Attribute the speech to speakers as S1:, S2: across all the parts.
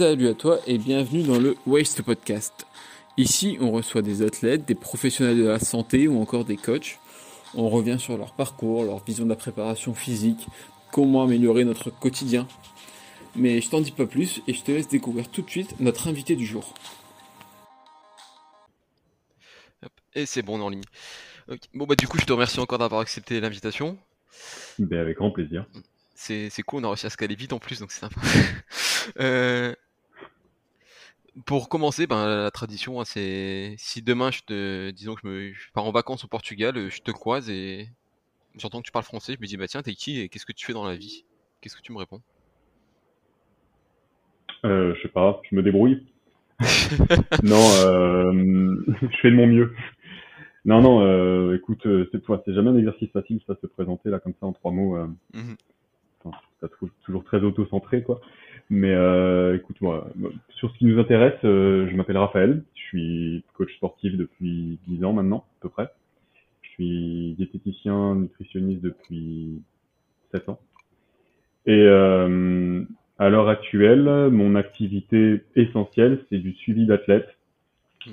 S1: Salut à toi et bienvenue dans le Waste Podcast. Ici, on reçoit des athlètes, des professionnels de la santé ou encore des coachs. On revient sur leur parcours, leur vision de la préparation physique, comment améliorer notre quotidien. Mais je t'en dis pas plus et je te laisse découvrir tout de suite notre invité du jour.
S2: Et c'est bon, on est en ligne. Bon bah du coup, je te remercie encore d'avoir accepté l'invitation.
S3: Ben, avec grand plaisir.
S2: C'est cool, on a réussi à se caler vite en plus, donc c'est sympa. Euh, pour commencer, ben, la tradition, hein, c'est si demain je te, disons que je, me, pars en vacances au Portugal, euh, je te croise et j'entends que tu parles français, je me dis bah tiens t'es qui et qu'est-ce que tu fais dans la vie? Qu'est-ce que tu me réponds?
S3: Euh, Je sais pas, je me débrouille. non, euh, je fais de mon mieux. Non, non, euh, écoute, c'est c'est jamais un exercice facile, ça se présenter là comme ça en trois mots. Ça toujours très auto-centré quoi. Mais euh, écoute, moi, sur ce qui nous intéresse, euh, je m'appelle Raphaël, je suis coach sportif depuis 10 ans maintenant, à peu près. Je suis diététicien, nutritionniste depuis 7 ans. Et euh, à l'heure actuelle, mon activité essentielle, c'est du suivi d'athlètes, mmh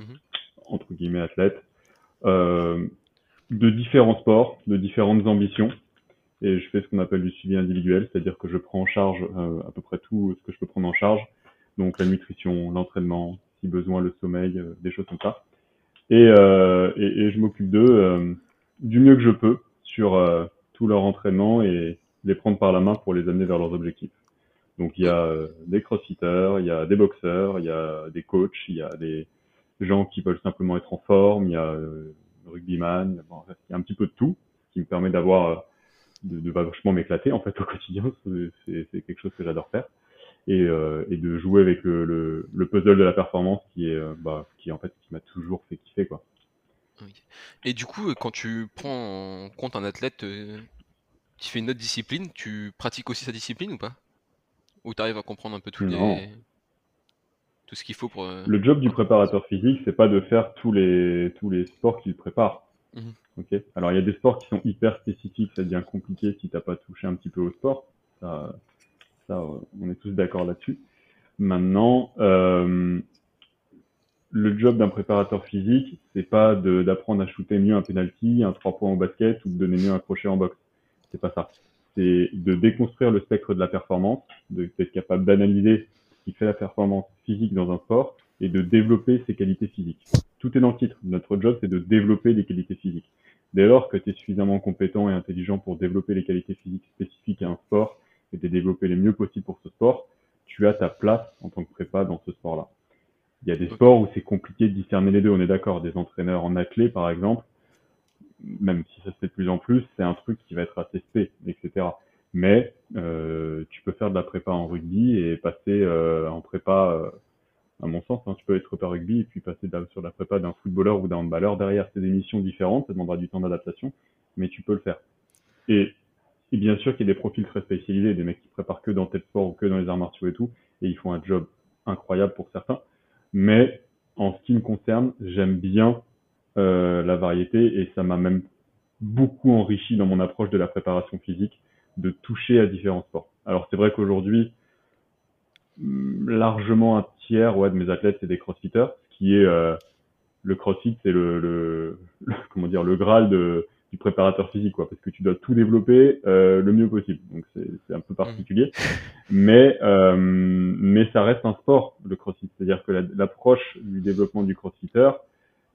S3: entre guillemets athlètes, euh, de différents sports, de différentes ambitions et je fais ce qu'on appelle du suivi individuel, c'est-à-dire que je prends en charge euh, à peu près tout ce que je peux prendre en charge, donc la nutrition, l'entraînement, si besoin le sommeil, euh, des choses comme ça. Et, euh, et, et je m'occupe d'eux euh, du mieux que je peux sur tout leur entraînement et les prendre par la main pour les amener vers leurs objectifs. Donc il y a des crossfitters, il y a des boxeurs, il y a des coachs, il y a des gens qui veulent simplement être en forme, il y a euh, rugbyman, bon, il y a un petit peu de tout, ce qui me permet d'avoir de, de vachement m'éclater en fait au quotidien. C'est quelque chose que j'adore faire. Et, euh, et, de jouer avec le, le, puzzle de la performance qui est, euh, bah, qui en fait qui m'a toujours fait kiffer quoi.
S2: Et du coup, quand tu prends en compte un athlète euh, qui fait une autre discipline, tu pratiques aussi sa discipline ou pas? Ou tu arrives à comprendre un peu tout, les... tout ce qu'il faut pour.
S3: Le job du préparateur physique, c'est pas de faire tous les tous les sports qu'il prépare. Mmh. Ok. Alors il y a des sports qui sont hyper spécifiques, ça devient compliqué si t'as pas touché un petit peu au sport. Ça, ça on est tous d'accord là-dessus. Maintenant, euh, le job d'un préparateur physique, c'est pas d'apprendre à shooter mieux un penalty, un 3 points au basket ou de donner mieux un crochet en boxe. C'est pas ça. C'est de déconstruire le spectre de la performance, d'être capable d'analyser ce qui fait la performance physique dans un sport et de développer ses qualités physiques. Tout est dans le titre. Notre job, c'est de développer les qualités physiques. Dès lors que tu es suffisamment compétent et intelligent pour développer les qualités physiques spécifiques à un sport et de développer les mieux possible pour ce sport, tu as ta place en tant que prépa dans ce sport-là. Il y a des sports où c'est compliqué de discerner les deux, on est d'accord. Des entraîneurs en athlée, par exemple, même si ça se fait de plus en plus, c'est un truc qui va être attesté, etc. Mais euh, tu peux faire de la prépa en rugby et passer euh, en prépa euh, à mon sens. Hein, tu peux être prépa rugby et puis passer sur la prépa d'un footballeur ou d'un handballeur. Derrière, c'est des missions différentes, ça demandera du temps d'adaptation, mais tu peux le faire. Et, et bien sûr qu'il y a des profils très spécialisés, des mecs qui préparent que dans tel sport ou que dans les arts martiaux et tout, et ils font un job incroyable pour certains. Mais en ce qui me concerne, j'aime bien euh, la variété et ça m'a même beaucoup enrichi dans mon approche de la préparation physique de toucher à différents sports. Alors c'est vrai qu'aujourd'hui, largement un tiers ouais, de mes athlètes c'est des crossfitters, ce qui est euh, le crossfit c'est le, le, comment dire le graal de, du préparateur physique quoi, parce que tu dois tout développer euh, le mieux possible. Donc c'est un peu particulier, mais euh, mais ça reste un sport le crossfit, c'est-à-dire que l'approche du développement du crossfitter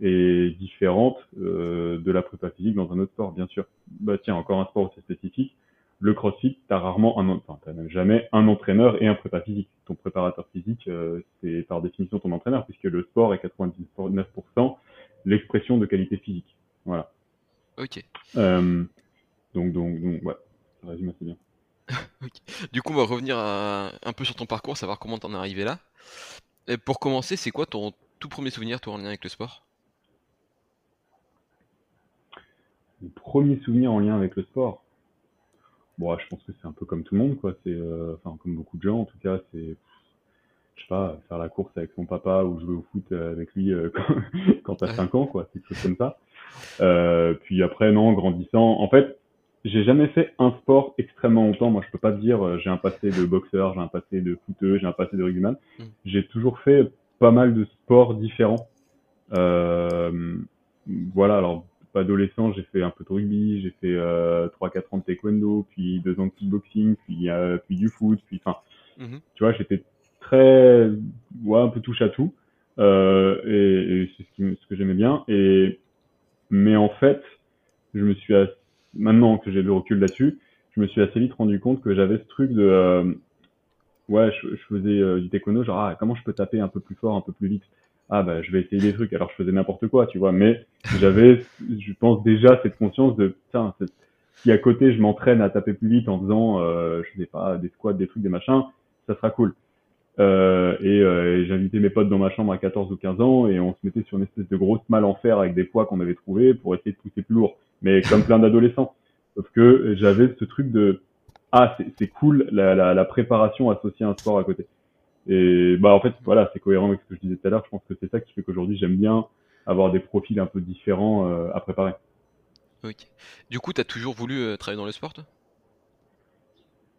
S3: est différente euh, de la prépa physique dans un autre sport bien sûr. Bah tiens encore un sport aussi spécifique le CrossFit, tu as rarement un, enfin, t'as même jamais un entraîneur et un prépa physique. Ton préparateur physique, euh, c'est par définition ton entraîneur, puisque le sport est 99% l'expression de qualité physique. Voilà.
S2: Ok.
S3: Euh, donc, donc, donc, ouais, ça résume assez bien.
S2: Du coup, on va revenir un peu sur ton parcours, savoir comment t'en es arrivé là. Et pour commencer, c'est quoi ton tout premier souvenir, toi, en lien avec le sport?
S3: Mon premier souvenir en lien avec le sport? Bon, je pense que c'est un peu comme tout le monde, quoi. C'est, euh, enfin, comme beaucoup de gens, en tout cas, c'est, je sais pas, faire la course avec son papa ou jouer au foot euh, avec lui euh, quand, t'as 5 ans, quoi. C'est quelque chose comme ça. Euh, puis après, non, grandissant, en fait, j'ai jamais fait un sport extrêmement longtemps. Moi, je peux pas te dire euh, j'ai un passé de boxeur, j'ai un passé de footeux, j'ai un passé de rugbyman. Mm. J'ai toujours fait pas mal de sports différents. Euh, voilà, alors adolescent, j'ai fait un peu de rugby, j'ai fait euh, 3-4 ans de taekwondo, puis deux ans de kickboxing, puis euh, puis du foot, puis enfin, mm-hmm. tu vois, j'étais très, ouais, un peu touche à tout, euh, et, et c'est ce, ce que j'aimais bien. Et mais en fait, je me suis maintenant que j'ai le recul là-dessus, je me suis assez vite rendu compte que j'avais ce truc de euh, ouais, je, je faisais du taekwondo, genre ah, comment je peux taper un peu plus fort, un peu plus vite? Ah bah je vais essayer des trucs. Alors je faisais n'importe quoi, tu vois. Mais j'avais, je pense déjà cette conscience de putain, si à côté je m'entraîne à taper plus vite en faisant, euh, je sais pas, des squats, des trucs, des machins, ça sera cool. Euh, et, euh, j'invitais mes potes dans ma chambre à 14 ou 15 ans et on se mettait sur une espèce de grosse malle en fer avec des poids qu'on avait trouvé pour essayer de pousser plus lourd. Mais comme plein d'adolescents. Sauf que j'avais ce truc de ah c'est cool la, préparation associée à un sport à côté. Et bah en fait voilà c'est cohérent avec ce que je disais tout à l'heure. Je pense que c'est ça qui fait qu'aujourd'hui j'aime bien avoir des profils un peu différents euh, à préparer.
S2: Ok. Du coup t'as toujours voulu euh, travailler dans le sport toi?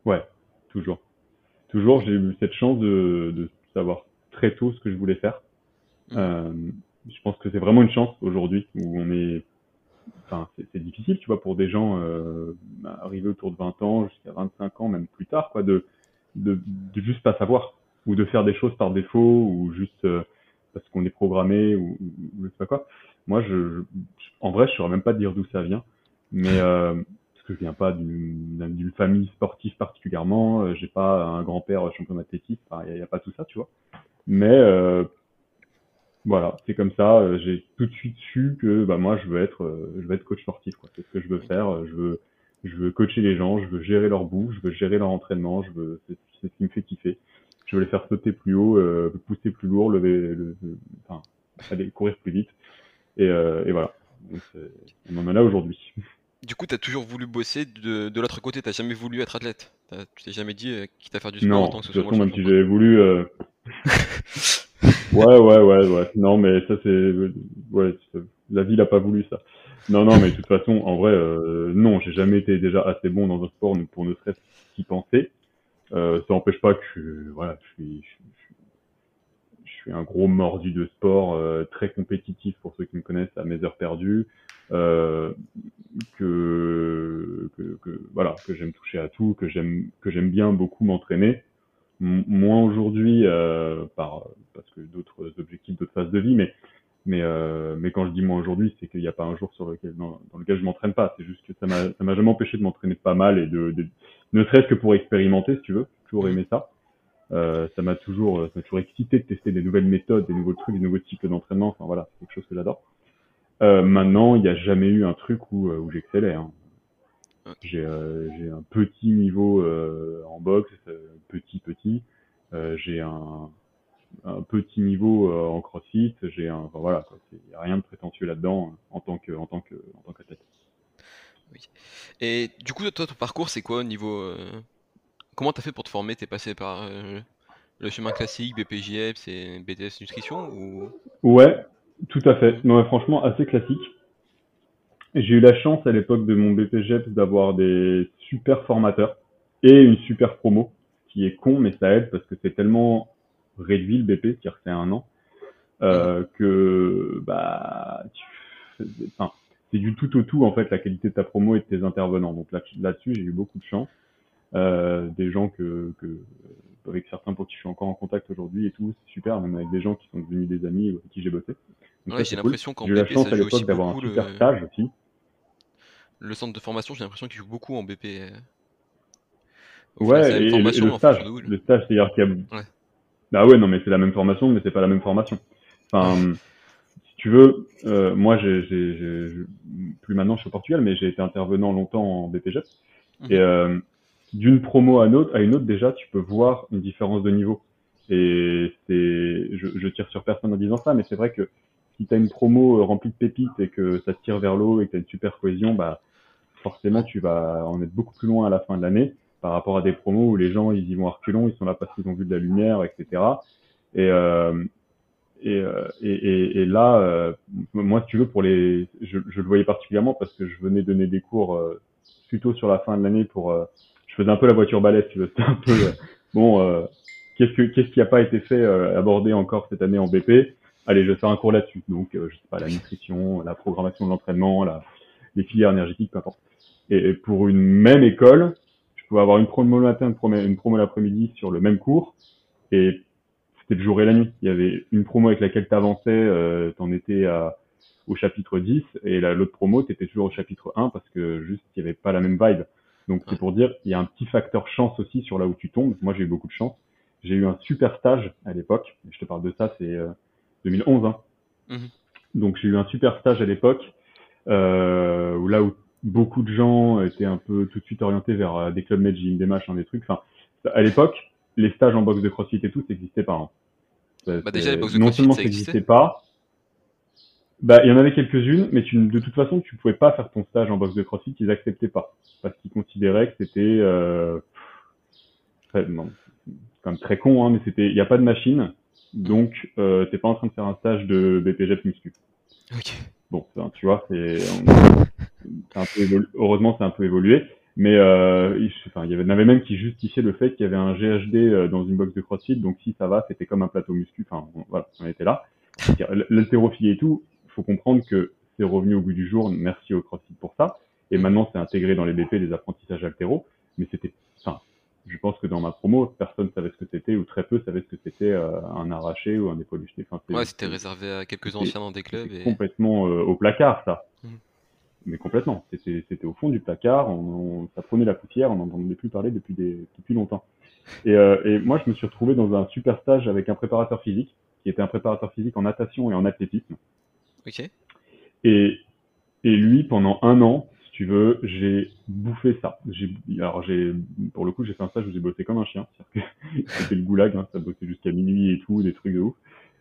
S3: Ouais, toujours toujours, j'ai eu cette chance de, de, savoir très tôt ce que je voulais faire. Mmh. Euh, je pense que c'est vraiment une chance aujourd'hui où on est, enfin, c'est difficile, tu vois, pour des gens arrivés autour de 20 ans jusqu'à 25 ans, même plus tard, quoi, de, de, de, juste pas savoir ou de faire des choses par défaut ou juste euh, parce qu'on est programmé ou, je sais pas quoi. Moi, je, en vrai, je saurais même pas dire d'où ça vient, mais euh, parce que je viens pas d'une famille sportive particulièrement, euh, j'ai pas un grand-père champion d'athlétisme, il n'y a, pas tout ça, tu vois. Mais euh, voilà, c'est comme ça. Euh, j'ai tout de suite su que bah moi je veux être, je veux être coach sportif. C'est ce que je veux faire. Je veux, je veux coacher les gens, je veux gérer leur bouffe, je veux gérer leur entraînement. Je veux, c'est ce qui me fait kiffer. Je veux les faire sauter plus haut, pousser plus lourd, lever, le, enfin, aller courir plus vite. Et, et voilà. Donc, on en est là aujourd'hui.
S2: Du coup, tu as toujours voulu bosser de, de l'autre côté, t'as jamais voulu être athlète. Tu t'es jamais dit euh, quitte à faire du sport
S3: non, en tant que ce soit même si j'avais voulu. Euh... ouais, ouais, ouais, ouais. Non, mais ça c'est, ouais, la vie n'a pas voulu ça. Non, non, mais de toute façon, en vrai, euh, non, j'ai jamais été déjà assez bon dans un sport pour ne serait-ce qu'y penser. Euh, ça n'empêche pas que, voilà, je suis, je, suis un gros mordu de sport, euh, très compétitif pour ceux qui me connaissent à mes heures perdues. Euh, que, que, que, voilà que j'aime toucher à tout, que j'aime que j'aime bien beaucoup m'entraîner. Moins aujourd'hui euh, par parce que d'autres objectifs, d'autres phases de vie, mais mais euh, mais quand je dis moins aujourd'hui, c'est qu'il n'y a pas un jour sur lequel dans, lequel je m'entraîne pas. C'est juste que ça m'a jamais empêché de m'entraîner pas mal et de, de ne serait-ce que pour expérimenter, si tu veux. Toujours aimé ça. Euh, ça m'a toujours ça m'a toujours excité de tester des nouvelles méthodes, des nouveaux trucs, des nouveaux types d'entraînement. Enfin voilà, c'est quelque chose que j'adore. Euh, maintenant, il n'y a jamais eu un truc où, euh, où j'excellais. Hein. J'ai euh, un petit niveau euh, en boxe, petit petit. j'ai un, un petit niveau en crossfit. J'ai un, enfin, voilà, il n'y a rien de prétentieux là-dedans en tant que en tant que en tant qu'athlète.
S2: Oui. Et du coup, toi, ton parcours, c'est quoi au niveau Comment t'as fait pour te former? T'es passé par le chemin classique, BPJF, c'est BTS nutrition ou?
S3: Ouais, tout à fait. Non, franchement, assez classique. J'ai eu la chance à l'époque de mon BPGEPS d'avoir des super formateurs et une super promo, qui est con, mais ça aide parce que c'est tellement réduit le BP, c'est-à-dire c'est un an, euh, que bah, enfin, c'est du tout au tout en fait la qualité de ta promo et de tes intervenants. Donc là-dessus, j'ai eu beaucoup de chance. Euh, des gens que, que avec certains pour qui je suis encore en contact aujourd'hui et tout, c'est super, même avec des gens qui sont devenus des amis avec qui j'ai bossé.
S2: Ouais, j'ai l'impression qu'en BP, ça joue aussi beaucoup.
S3: Un super le... stage aussi.
S2: Le centre de formation, j'ai l'impression qu'il joue beaucoup en BP. Euh.
S3: ouais, et, le stage, le stage, c'est-à-dire qu'il y a. Ouais. Bah ouais, non, mais c'est la même formation, mais c'est pas la même formation. Enfin, tu veux, euh, moi, j'ai, plus maintenant, je suis au Portugal, mais j'ai été intervenant longtemps en BPG. Mhm. Et euh, d'une promo à une, autre, à une autre, déjà, tu peux voir une différence de niveau. Et c'est, je, je tire sur personne en disant ça, mais c'est vrai que si tu as une promo euh, remplie de pépites et que ça te tire vers l'eau et que tu as une super cohésion, bah forcément tu vas en être beaucoup plus loin à la fin de l'année par rapport à des promos où les gens ils y vont à reculons, ils sont là parce qu'ils ont vu de la lumière, etc. Et euh, et, euh, et, et, là, euh, moi, si tu veux, pour les, je, je, le voyais particulièrement parce que je venais donner des cours plutôt sur la fin de l'année pour, je faisais un peu la voiture balèze, tu veux, c'était un peu, bon, qu'est-ce que, qu'est-ce qui a pas été fait, abordé encore cette année en BP? Allez, je vais faire un cours là-dessus. Donc, je sais pas, la nutrition, la programmation de l'entraînement, la, les filières énergétiques, peu importe. Et, pour une même école, je pouvais avoir une promo le matin, une promo l'après-midi sur le même cours, et c'était le jour et la nuit. Il y avait une promo avec laquelle tu avançais, euh, tu en étais à, au chapitre 10, et l'autre promo, tu étais toujours au chapitre 1 parce que juste, il n'y avait pas la même vibe. Donc c'est pour dire, il y a un petit facteur chance aussi sur là où tu tombes. Moi, j'ai eu beaucoup de chance. J'ai eu un super stage à l'époque. Je te parle de ça, c'est 2011. Euh, hein. Mhm. Donc j'ai eu un super stage à l'époque, euh, où là où beaucoup de gens étaient un peu tout de suite orientés vers des clubs gym, des machins, des trucs. Enfin, à l'époque, les stages en boxe de crossfit et tout, ça n'existait pas.
S2: Hein. Bah déjà, les box de
S3: non
S2: seulement
S3: ça n'existait pas, bah, il y en avait quelques-unes, mais tu, de toute façon, tu pouvais pas faire ton stage en boxe de crossfit, ils acceptaient pas. Parce qu'ils considéraient que c'était, euh, très, non, quand même très con, hein, mais c'était, il n'y a pas de machine, donc, euh, t'es pas en train de faire un stage de BPGF muscu.
S2: Ok.
S3: Bon, tu vois, c'est, heureusement, c'est un peu évolué. Mais euh, il, enfin, il y avait même qui justifiait le fait qu'il y avait un GHD euh, dans une box de CrossFit, donc si ça va, c'était comme un plateau muscu. Enfin, voilà, on était là. L'haltérophilie et tout, il faut comprendre que c'est revenu au goût du jour. Merci au CrossFit pour ça. Et maintenant, c'est intégré dans les BP, les apprentissages altéro. Mais c'était, enfin, je pense que dans ma promo, personne savait ce que c'était ou très peu savait ce que c'était euh, un arraché ou un épaule jeté.
S2: Enfin, ouais, c'était réservé à quelques anciens dans des clubs. Et...
S3: Complètement euh, au placard, ça. Mmh. Mais complètement. C'était au fond du placard. On, ça prenait la poussière. On n'en entendait plus parler depuis, des, depuis longtemps. Et, euh, et, moi, je me suis retrouvé dans un super stage avec un préparateur physique, qui était un préparateur physique en natation et en athlétisme.
S2: Ok.
S3: Et, et lui, pendant un an, tu veux, j'ai bouffé ça. Alors j'ai, pour le coup, j'ai fait un stage où j'ai bossé comme un chien. C'était le goulag, hein, ça bossait jusqu'à minuit et tout, des trucs de ouf.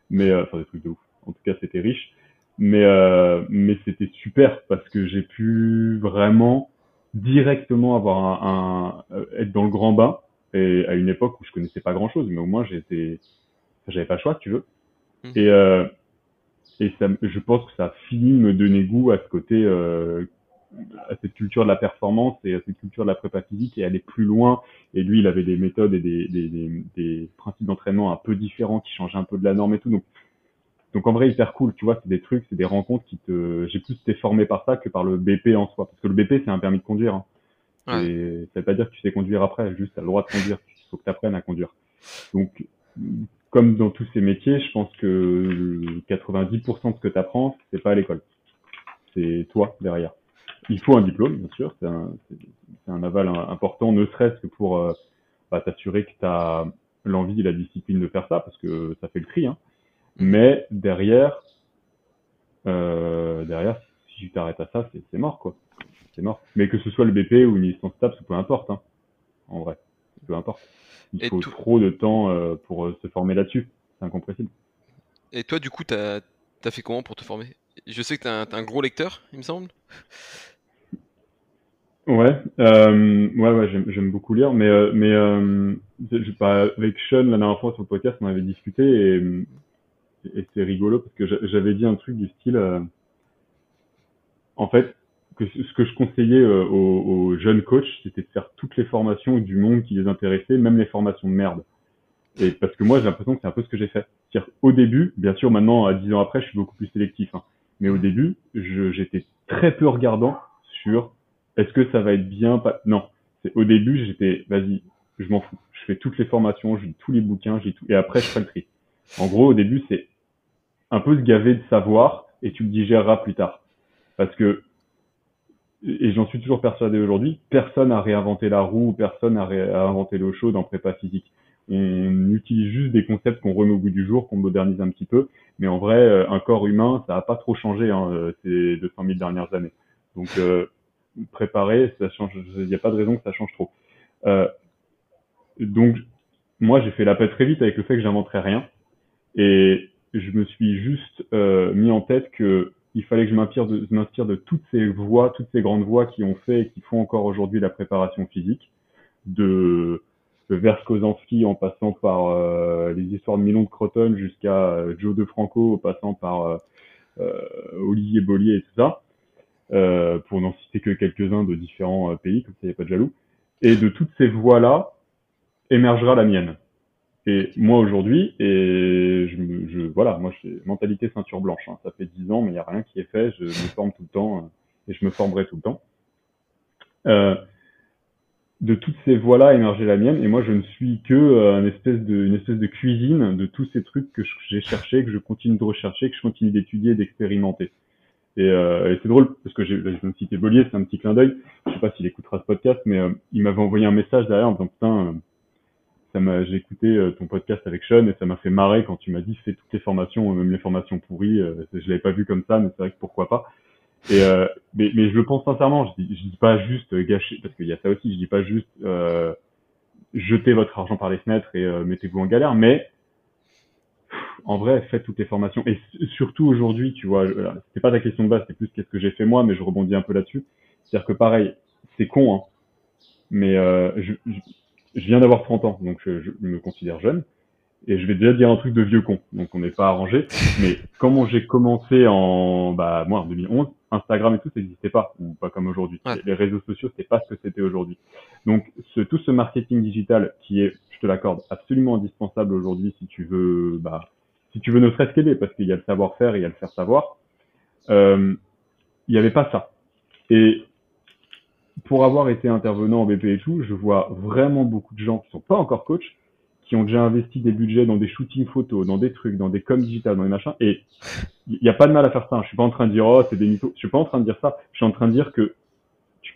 S3: Mais euh, enfin des trucs de ouf. En tout cas, c'était riche. Mais euh, mais c'était super parce que j'ai pu vraiment directement avoir un, un, être dans le grand bain et à une époque où je connaissais pas grand chose, mais au moins j'étais, j'avais pas le choix, si tu veux. Mmh. Et euh, et ça, je pense que ça a fini de me donner goût à ce côté euh, à cette culture de la performance et à cette culture de la prépa physique et aller plus loin. Et lui, il avait des méthodes et des, des, des, des principes d'entraînement un peu différents qui changeaient un peu de la norme et tout. Donc, donc en vrai, hyper cool. Tu vois, c'est des trucs, c'est des rencontres qui te. J'ai plus été formé par ça que par le BP en soi, parce que le BP c'est un permis de conduire. Hein. Ouais. Ça veut pas dire que tu sais conduire après, juste t'as le droit de conduire. Il faut que tu apprennes à conduire. Donc, comme dans tous ces métiers, je pense que 90% de ce que tu apprends, c'est pas à l'école. C'est toi derrière. Il faut un diplôme, bien sûr, c'est un, un, aval important, ne serait-ce que pour euh, bah, t'assurer que tu as l'envie et la discipline de faire ça, parce que ça fait le tri. Hein. Mais derrière, euh, derrière, si tu t'arrêtes à ça, c'est mort, quoi. C'est mort. Mais que ce soit le BP ou une licence TAPS, peu importe, hein, en vrai, peu importe. Il faut trop de temps euh, pour euh, se former là-dessus. C'est incompressible.
S2: Et toi, du coup, t'as as fait comment pour te former? Je sais que t'es un, un, gros lecteur, il me semble.
S3: Ouais, euh, ouais, ouais, j'aime beaucoup lire, mais mais je, pas avec Sean la dernière fois sur le podcast, on avait discuté et, et c'est rigolo parce que j'avais dit un truc du style, euh, en fait, que ce que je conseillais aux, aux, jeunes coachs, c'était de faire toutes les formations du monde qui les intéressait, même les formations de merde. Et parce que moi, j'ai l'impression que c'est un peu ce que j'ai fait. C'est-à-dire, au début, bien sûr, maintenant, à 10 ans après, je suis beaucoup plus sélectif. Hein. Mais au début, j'étais très peu regardant sur est-ce que ça va être bien pas... Non, c'est au début j'étais vas-y, je m'en fous. Je fais toutes les formations, je lis tous les bouquins, j'ai tout et après je fais le tri. En gros, au début c'est un peu se gaver de savoir et tu le digéreras plus tard. Parce que et j'en suis toujours persuadé aujourd'hui, personne n'a réinventé la roue, personne n'a réinventé l'eau chaude en prépa physique. On utilise juste des concepts qu'on remet au bout du jour, qu'on modernise un petit peu, mais en vrai, euh, un corps humain, ça n'a pas trop changé hein, euh, ces 200 000 dernières années. Donc, euh, préparer, ça change. Il n'y a pas de raison que ça change trop. Donc, moi, j'ai fait la paix très vite avec le fait que j'inventerais rien, et je me suis juste euh, mis en tête que il fallait que je m'inspire de, de toutes ces voix, toutes ces grandes voix qui ont fait et qui font encore aujourd'hui la préparation physique, de, de en passant par euh, les histoires de Milon de Croton jusqu'à euh, Joe De Franco, en passant par euh, euh, Olivier Bollier et tout ça pour n'en citer que quelques-uns de différents pays, comme ça il n'y a pas de jaloux. Et de toutes ces voies-là émergera la mienne. Et moi aujourd'hui, et je, je voilà, moi j'ai mentalité ceinture blanche. Hein. Ça fait dix ans, mais il n'y a rien qui est fait. Je me forme tout le temps et je me formerai tout le temps. Euh, de toutes ces voies-là émerger la mienne, et moi je ne suis que euh, une espèce de une espèce de cuisine de tous ces trucs que j'ai cherché, que je continue de rechercher, que je continue d'étudier, d'expérimenter. Et, euh, et c'est drôle parce que j'ai, me citer Bollier, c'est un petit clin d'œil. Je sais pas s'il écoutera ce podcast, mais euh, il m'avait envoyé un message derrière en disant putain, euh, ça m'a, j'ai écouté ton podcast avec Sean et ça m'a fait marrer quand tu m'as dit fais toutes les formations, même les formations pourries. je l'avais pas vu comme ça, mais c'est vrai que pourquoi pas. Et euh, mais, mais je le pense sincèrement. Je dis, je dis pas juste gâcher, parce qu'il y a ça aussi. Je dis pas juste euh, jeter votre argent par les fenêtres et euh, mettez-vous en galère, mais en vrai, faites toutes les formations. Et surtout aujourd'hui, tu vois, c'est pas ta question de base, c'est plus qu'est-ce que j'ai fait moi, mais je rebondis un peu là-dessus. C'est-à-dire que pareil, c'est con, hein, mais euh, je, je, je, viens d'avoir 30 ans, donc je, je, me considère jeune. Et je vais déjà dire un truc de vieux con, donc on n'est pas arrangé. Mais comment j'ai commencé en, bah moi en 2011, Instagram et tout, ça n'existait pas, ou pas comme aujourd'hui. Les réseaux sociaux, c'était pas ce que c'était aujourd'hui. Donc, ce, tout ce marketing digital qui est, je te l'accorde, absolument indispensable aujourd'hui si tu veux, bah, si tu veux ne serait-ce qu'aider, parce qu'il y a le savoir-faire et il y a le faire savoir. Euh, il n'y avait pas ça. Et pour avoir été intervenant en BP et tout, je vois vraiment beaucoup de gens qui sont pas encore coachs, qui ont déjà investi des budgets dans des shootings photos, dans des trucs, dans des coms digitales, dans des machins. Et il n'y a pas de mal à faire ça. Je suis pas en train de dire oh c'est des mythos. Je suis pas en train de dire ça. Je suis en train de dire que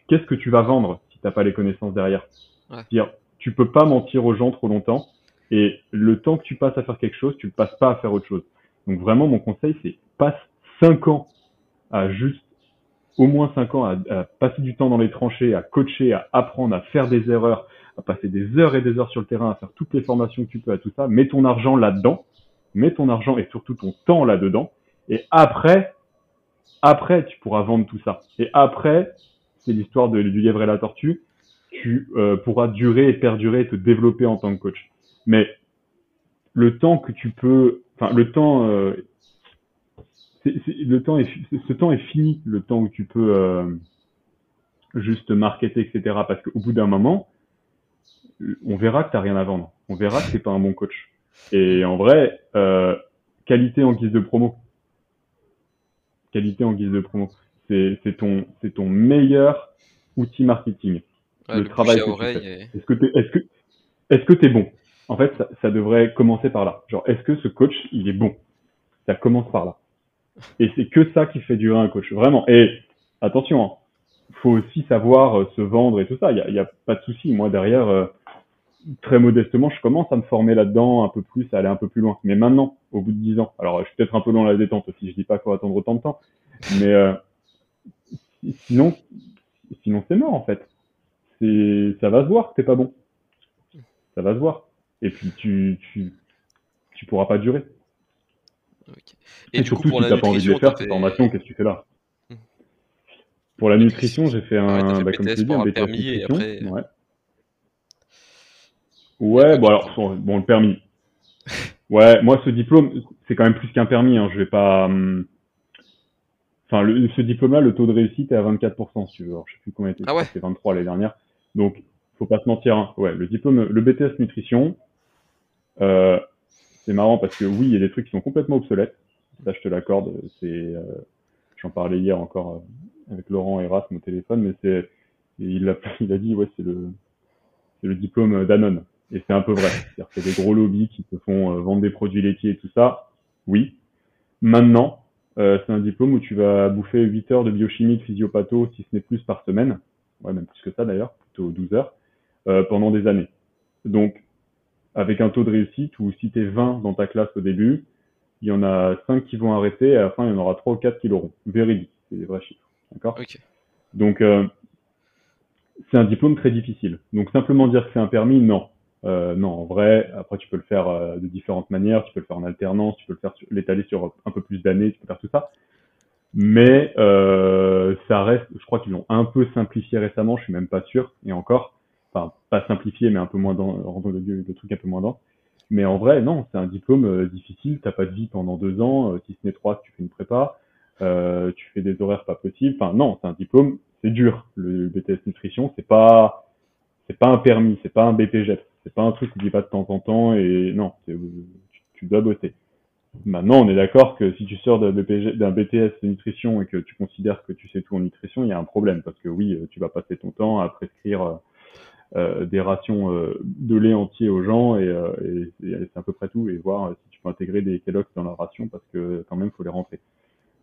S3: qu'est-ce que tu vas vendre si t'as pas les connaissances derrière? Ouais. dire tu peux pas mentir aux gens trop longtemps. Et le temps que tu passes à faire quelque chose, tu le passes pas à faire autre chose. Donc vraiment mon conseil c'est passe cinq ans à juste au moins cinq ans à, à passer du temps dans les tranchées, à coacher, à apprendre, à faire des erreurs, à passer des heures et des heures sur le terrain, à faire toutes les formations que tu peux, à tout ça, mets ton argent là-dedans, mets ton argent et surtout ton temps là-dedans, et après, après, tu pourras vendre tout ça. Et après, c'est l'histoire du lièvre et la tortue, tu euh, pourras durer et perdurer et te développer en tant que coach. Mais le temps que tu peux, enfin le temps, euh, le temps est, ce temps est fini, le temps où tu peux euh, juste marketer, etc. Parce qu'au bout d'un moment, on verra que t'as rien à vendre. On verra que t'es pas un bon coach. Et en vrai, euh, qualité en guise de promo. Qualité en guise de promo. C'est, ton, c'est ton meilleur outil marketing. le, travail que tu fais. Est-ce que t'es, est-ce que, est-ce que t'es bon? En fait, ça, ça, devrait commencer par là. Genre, est-ce que ce coach, il est bon? Ça commence par là. Et c'est que ça qui fait durer un coach. Vraiment. Et attention, hein, faut aussi savoir euh, se vendre et tout ça. Il y a, pas de souci. Moi, derrière, euh, très modestement, je commence à me former là-dedans un peu plus, à aller un peu plus loin. Mais maintenant, au bout de dix ans, alors je suis peut-être un peu dans la détente aussi, je dis pas qu'il faut attendre autant de temps, mais euh, sinon, sinon c'est mort en fait. Ça va se voir que t'es pas bon. Ça va se voir. Et puis tu, tu, tu pourras pas durer. Et, du surtout coup, pour si t'as pas envie de les faire, ces formations, qu'est-ce que tu fais là mmh. Pour la nutrition, j'ai fait un, bah, comme tu dis, un BTS nutrition. Après... Ouais. Ouais, bon alors, bon, le permis. Ouais, moi, ce diplôme, c'est quand même plus qu'un permis. Hein. Je vais pas. Hum, enfin, le, ce diplôme-là, le taux de réussite est à 24%, si tu veux. Alors, je sais plus combien était. Ah ouais. C'est 23 l'année dernière. Donc, faut pas se mentir. Hein. Ouais, le diplôme, le BTS nutrition, euh, c'est marrant parce que oui, il y a des trucs qui sont complètement obsolètes. Ça, je te l'accorde. C'est, euh, j'en parlais hier encore euh, avec Laurent Erasme au téléphone, mais c'est, il a, il a dit, ouais, c'est le, c'est le diplôme d'Anon. Et c'est un peu vrai. C'est-à-dire des gros lobbies qui te font euh, vendre des produits laitiers et tout ça. Oui. Maintenant, euh, c'est un diplôme où tu vas bouffer 8 heures de biochimie, de physiopatho, si ce n'est plus par semaine. Ouais, même plus que ça d'ailleurs, plutôt 12 heures, euh, pendant des années. Donc, avec un taux de réussite où si tu es 20 dans ta classe au début, il y en a 5 qui vont arrêter et à la fin, il y en aura 3 ou 4 qui l'auront. Véridique, c'est des vrais chiffres. D'accord okay. Donc, euh, c'est un diplôme très difficile. Donc, simplement dire que c'est un permis, non. Euh, non, en vrai, après tu peux le faire euh, de différentes manières, tu peux le faire en alternance, tu peux le faire l'étaler sur un peu plus d'années, tu peux faire tout ça. Mais euh, ça reste, je crois qu'ils l'ont un peu simplifié récemment, je suis même pas sûr, et encore, pas simplifié, mais un peu moins dans, rendre le, le, truc un peu moins dense. Mais en vrai, non, c'est un diplôme euh, difficile, t'as pas de vie pendant deux ans, euh, si ce n'est trois, tu fais une prépa. euh, tu fais des horaires pas possibles. Enfin non, c'est un diplôme, c'est dur. Le BTS nutrition, c'est pas c'est pas un permis, c'est pas un BPGEP, c'est pas un truc qui dit pas de temps en temps et non, tu, tu dois bosser. Maintenant, on est d'accord que si tu sors d'un BTS de nutrition et que tu considères que tu sais tout en nutrition, il y a un problème parce que oui, tu vas passer ton temps à prescrire des rations euh, de lait entier aux gens et, et c'est à peu près tout et voir si tu peux intégrer des Kellogg's dans la ration parce que quand même faut les rentrer.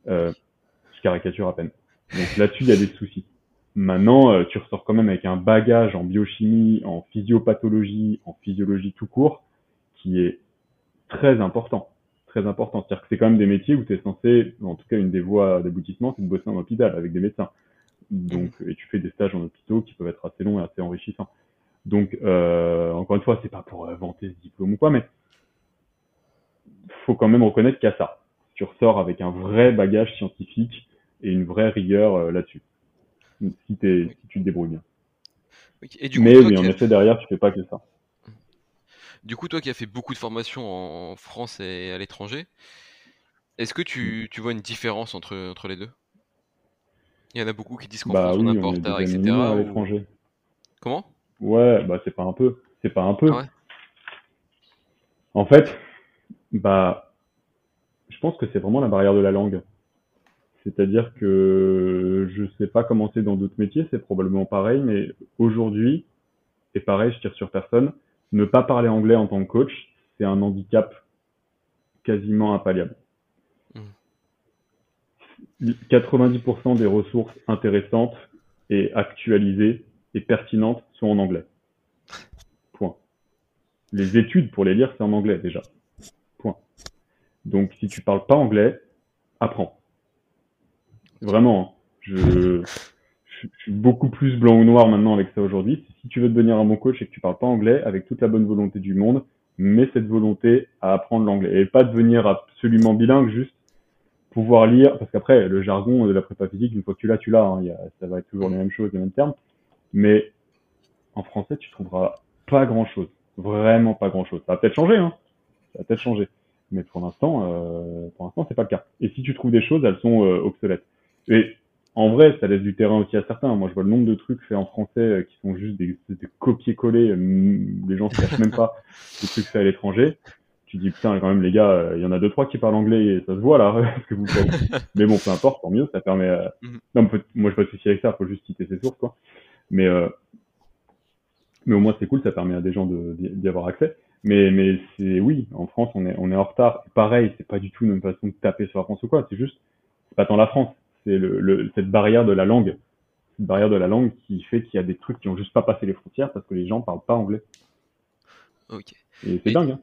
S3: Euh, je caricature à peine. Donc là-dessus, il y a des soucis. Maintenant, euh, tu ressors quand même avec un bagage en biochimie, en physiopathologie, en physiologie tout court, qui est très important. Très important. C'est-à-dire que c'est quand même des métiers où tu es censé, en tout cas une des voies d'aboutissement, c'est de bosser en hôpital avec des médecins. Donc, et tu fais des stages en hôpitaux qui peuvent être assez longs et assez enrichissants. Donc, euh, encore une fois, c'est pas pour vanter ce diplôme ou quoi, mais faut quand même reconnaître qu'il y a ça tu ressors avec un vrai bagage scientifique et une vraie rigueur euh, là-dessus. Si, si, tu te débrouilles bien. Mais oui, en effet, derrière, tu fais pas que ça.
S2: Du coup, toi qui as fait beaucoup de formations en France et à l'étranger, est-ce que tu, tu, vois une différence entre, entre les deux? Il y en a beaucoup qui disent qu'en
S3: bah oui,
S2: importe etc.
S3: à l'étranger.
S2: Comment?
S3: Ouais, bah c'est pas un peu. C'est pas un peu. Ah en fait, bah je pense que c'est vraiment la barrière de la langue. C'est-à-dire que je sais pas comment c'est dans d'autres métiers, c'est probablement pareil, mais aujourd'hui, et pareil, je tire sur personne, ne pas parler anglais en tant que coach, c'est un handicap quasiment impalliable. 90% hmm. des ressources intéressantes et actualisées et pertinentes sont en anglais. Point. Les études pour les lire, c'est en anglais déjà. Donc, si tu parles pas anglais, apprends. Vraiment, hein. je, je, suis beaucoup plus blanc ou noir maintenant avec ça aujourd'hui. Si tu veux devenir un bon coach et que tu parles pas anglais, avec toute la bonne volonté du monde, mets cette volonté à apprendre l'anglais et pas devenir absolument bilingue, juste pouvoir lire, parce qu'après, le jargon de la prépa physique, une fois que tu l'as, tu l'as, hein, ça va être toujours les mêmes choses, les mêmes termes, mais en français, tu trouveras pas grand chose, vraiment pas grand chose. Ça va peut-être changer, hein, ça va peut-être changer mais pour l'instant, euh, pour l'instant, c'est pas le cas. Et si tu trouves des choses, elles sont euh, obsolètes. Et en vrai, ça laisse du terrain aussi à certains. Moi, je vois le nombre de trucs faits en français euh, qui sont juste des, des copier-coller. Euh, les gens se cachent même pas des trucs faits à l'étranger. Tu dis putain, quand même les gars, il y en a deux trois qui parlent anglais et ça se voit là ce que vous faites. mais bon, peu importe, tant mieux. Ça permet. Mhm. Non, moi, je pas de souci avec ça. Faut juste citer ses sources, quoi. Mais mais au moins c'est cool, ça permet à des gens d'y avoir accès. Mais, mais c'est oui, en France, on est, on est en retard. Pareil, c'est pas du tout une façon de taper sur la France ou quoi. C'est juste, c'est pas tant la France, c'est le, le, cette barrière de la langue, cette barrière de la langue qui fait qu'il y a des trucs qui ont juste pas passé les frontières parce que les gens parlent pas anglais.
S2: Ok.
S3: Et c'est dingue. Hein.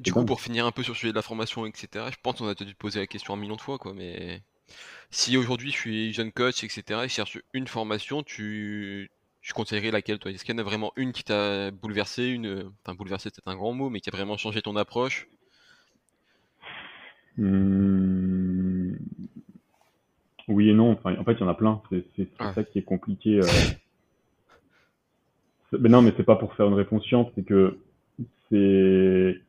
S2: Du coup, pour finir un peu sur le sujet de la formation, etc. Je pense qu'on a dû te poser la question un million de fois, quoi. Mais si aujourd'hui je suis jeune coach, etc. et je cherche une formation, tu tu conseillerais laquelle, toi? Est-ce qu'il y en a vraiment une qui t'a bouleversé une... Enfin, bouleversé, c'est un grand mot, mais qui a vraiment changé ton approche?
S3: Mmh... Oui et non. Enfin, en fait, il y en a plein. C'est ah. ça qui est compliqué. Euh... Mais non, mais c'est pas pour faire une réponse chiante. C'est que c'est.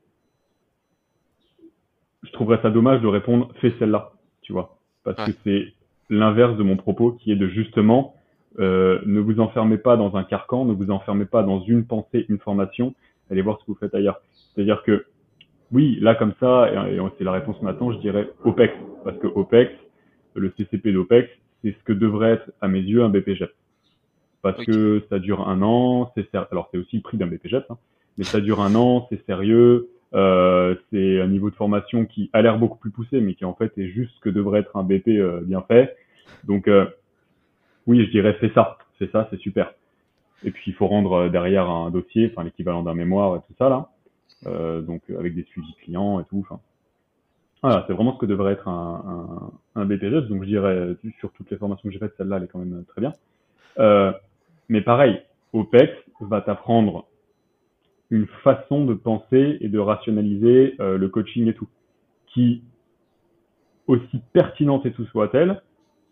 S3: Je trouverais ça dommage de répondre fais celle-là, tu vois, parce que c'est l'inverse de mon propos qui est de justement euh, ne vous enfermez pas dans un carcan, ne vous enfermez pas dans une pensée, une formation, allez voir ce que vous faites ailleurs. C'est-à-dire que, oui, là comme ça, et, c'est la réponse maintenant, je dirais OPEX, parce que OPEX, le CCP d'OPEX, c'est ce que devrait être à mes yeux un BPGEP. Parce que ça dure un an, c'est alors c'est aussi le prix d'un BPGEP, hein, mais ça dure un an, c'est sérieux, euh, c'est un niveau de formation qui a l'air beaucoup plus poussé, mais qui en fait est juste ce que devrait être un BP euh, bien fait. Donc euh, oui, je dirais c'est ça, c'est ça, c'est super. Et puis il faut rendre euh, derrière un dossier, enfin l'équivalent d'un mémoire et tout ça là, euh, donc avec des suivis clients et tout. Voilà, c'est vraiment ce que devrait être un, un, un. Donc je dirais sur toutes les formations que j'ai faites, celle-là elle est quand même très bien. Mais pareil, OPEX va t'apprendre une façon de penser et de rationaliser euh, le coaching et tout, qui aussi pertinente et tout soit-elle,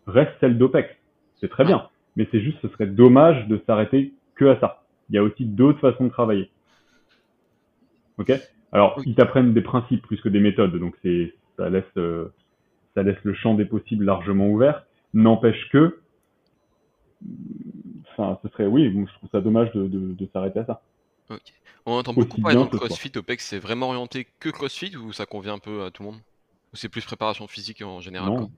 S3: reste celle d'OPEX c'est très bien. Mais c'est juste, ce serait dommage de s'arrêter que à ça. Il y a aussi d'autres façons de travailler. Ok? Alors, ils t'apprennent des principes plus que des méthodes, donc c'est ça laisse euh, ça laisse le champ des possibles largement ouvert. N'empêche que, enfin, ce serait, oui, je trouve ça dommage de, de, s'arrêter à ça.
S2: On entend beaucoup parler de CrossFit, OPEX, c'est vraiment orienté que CrossFit ou ça convient un peu à tout le monde? Ou c'est plus préparation physique en général
S3: Non.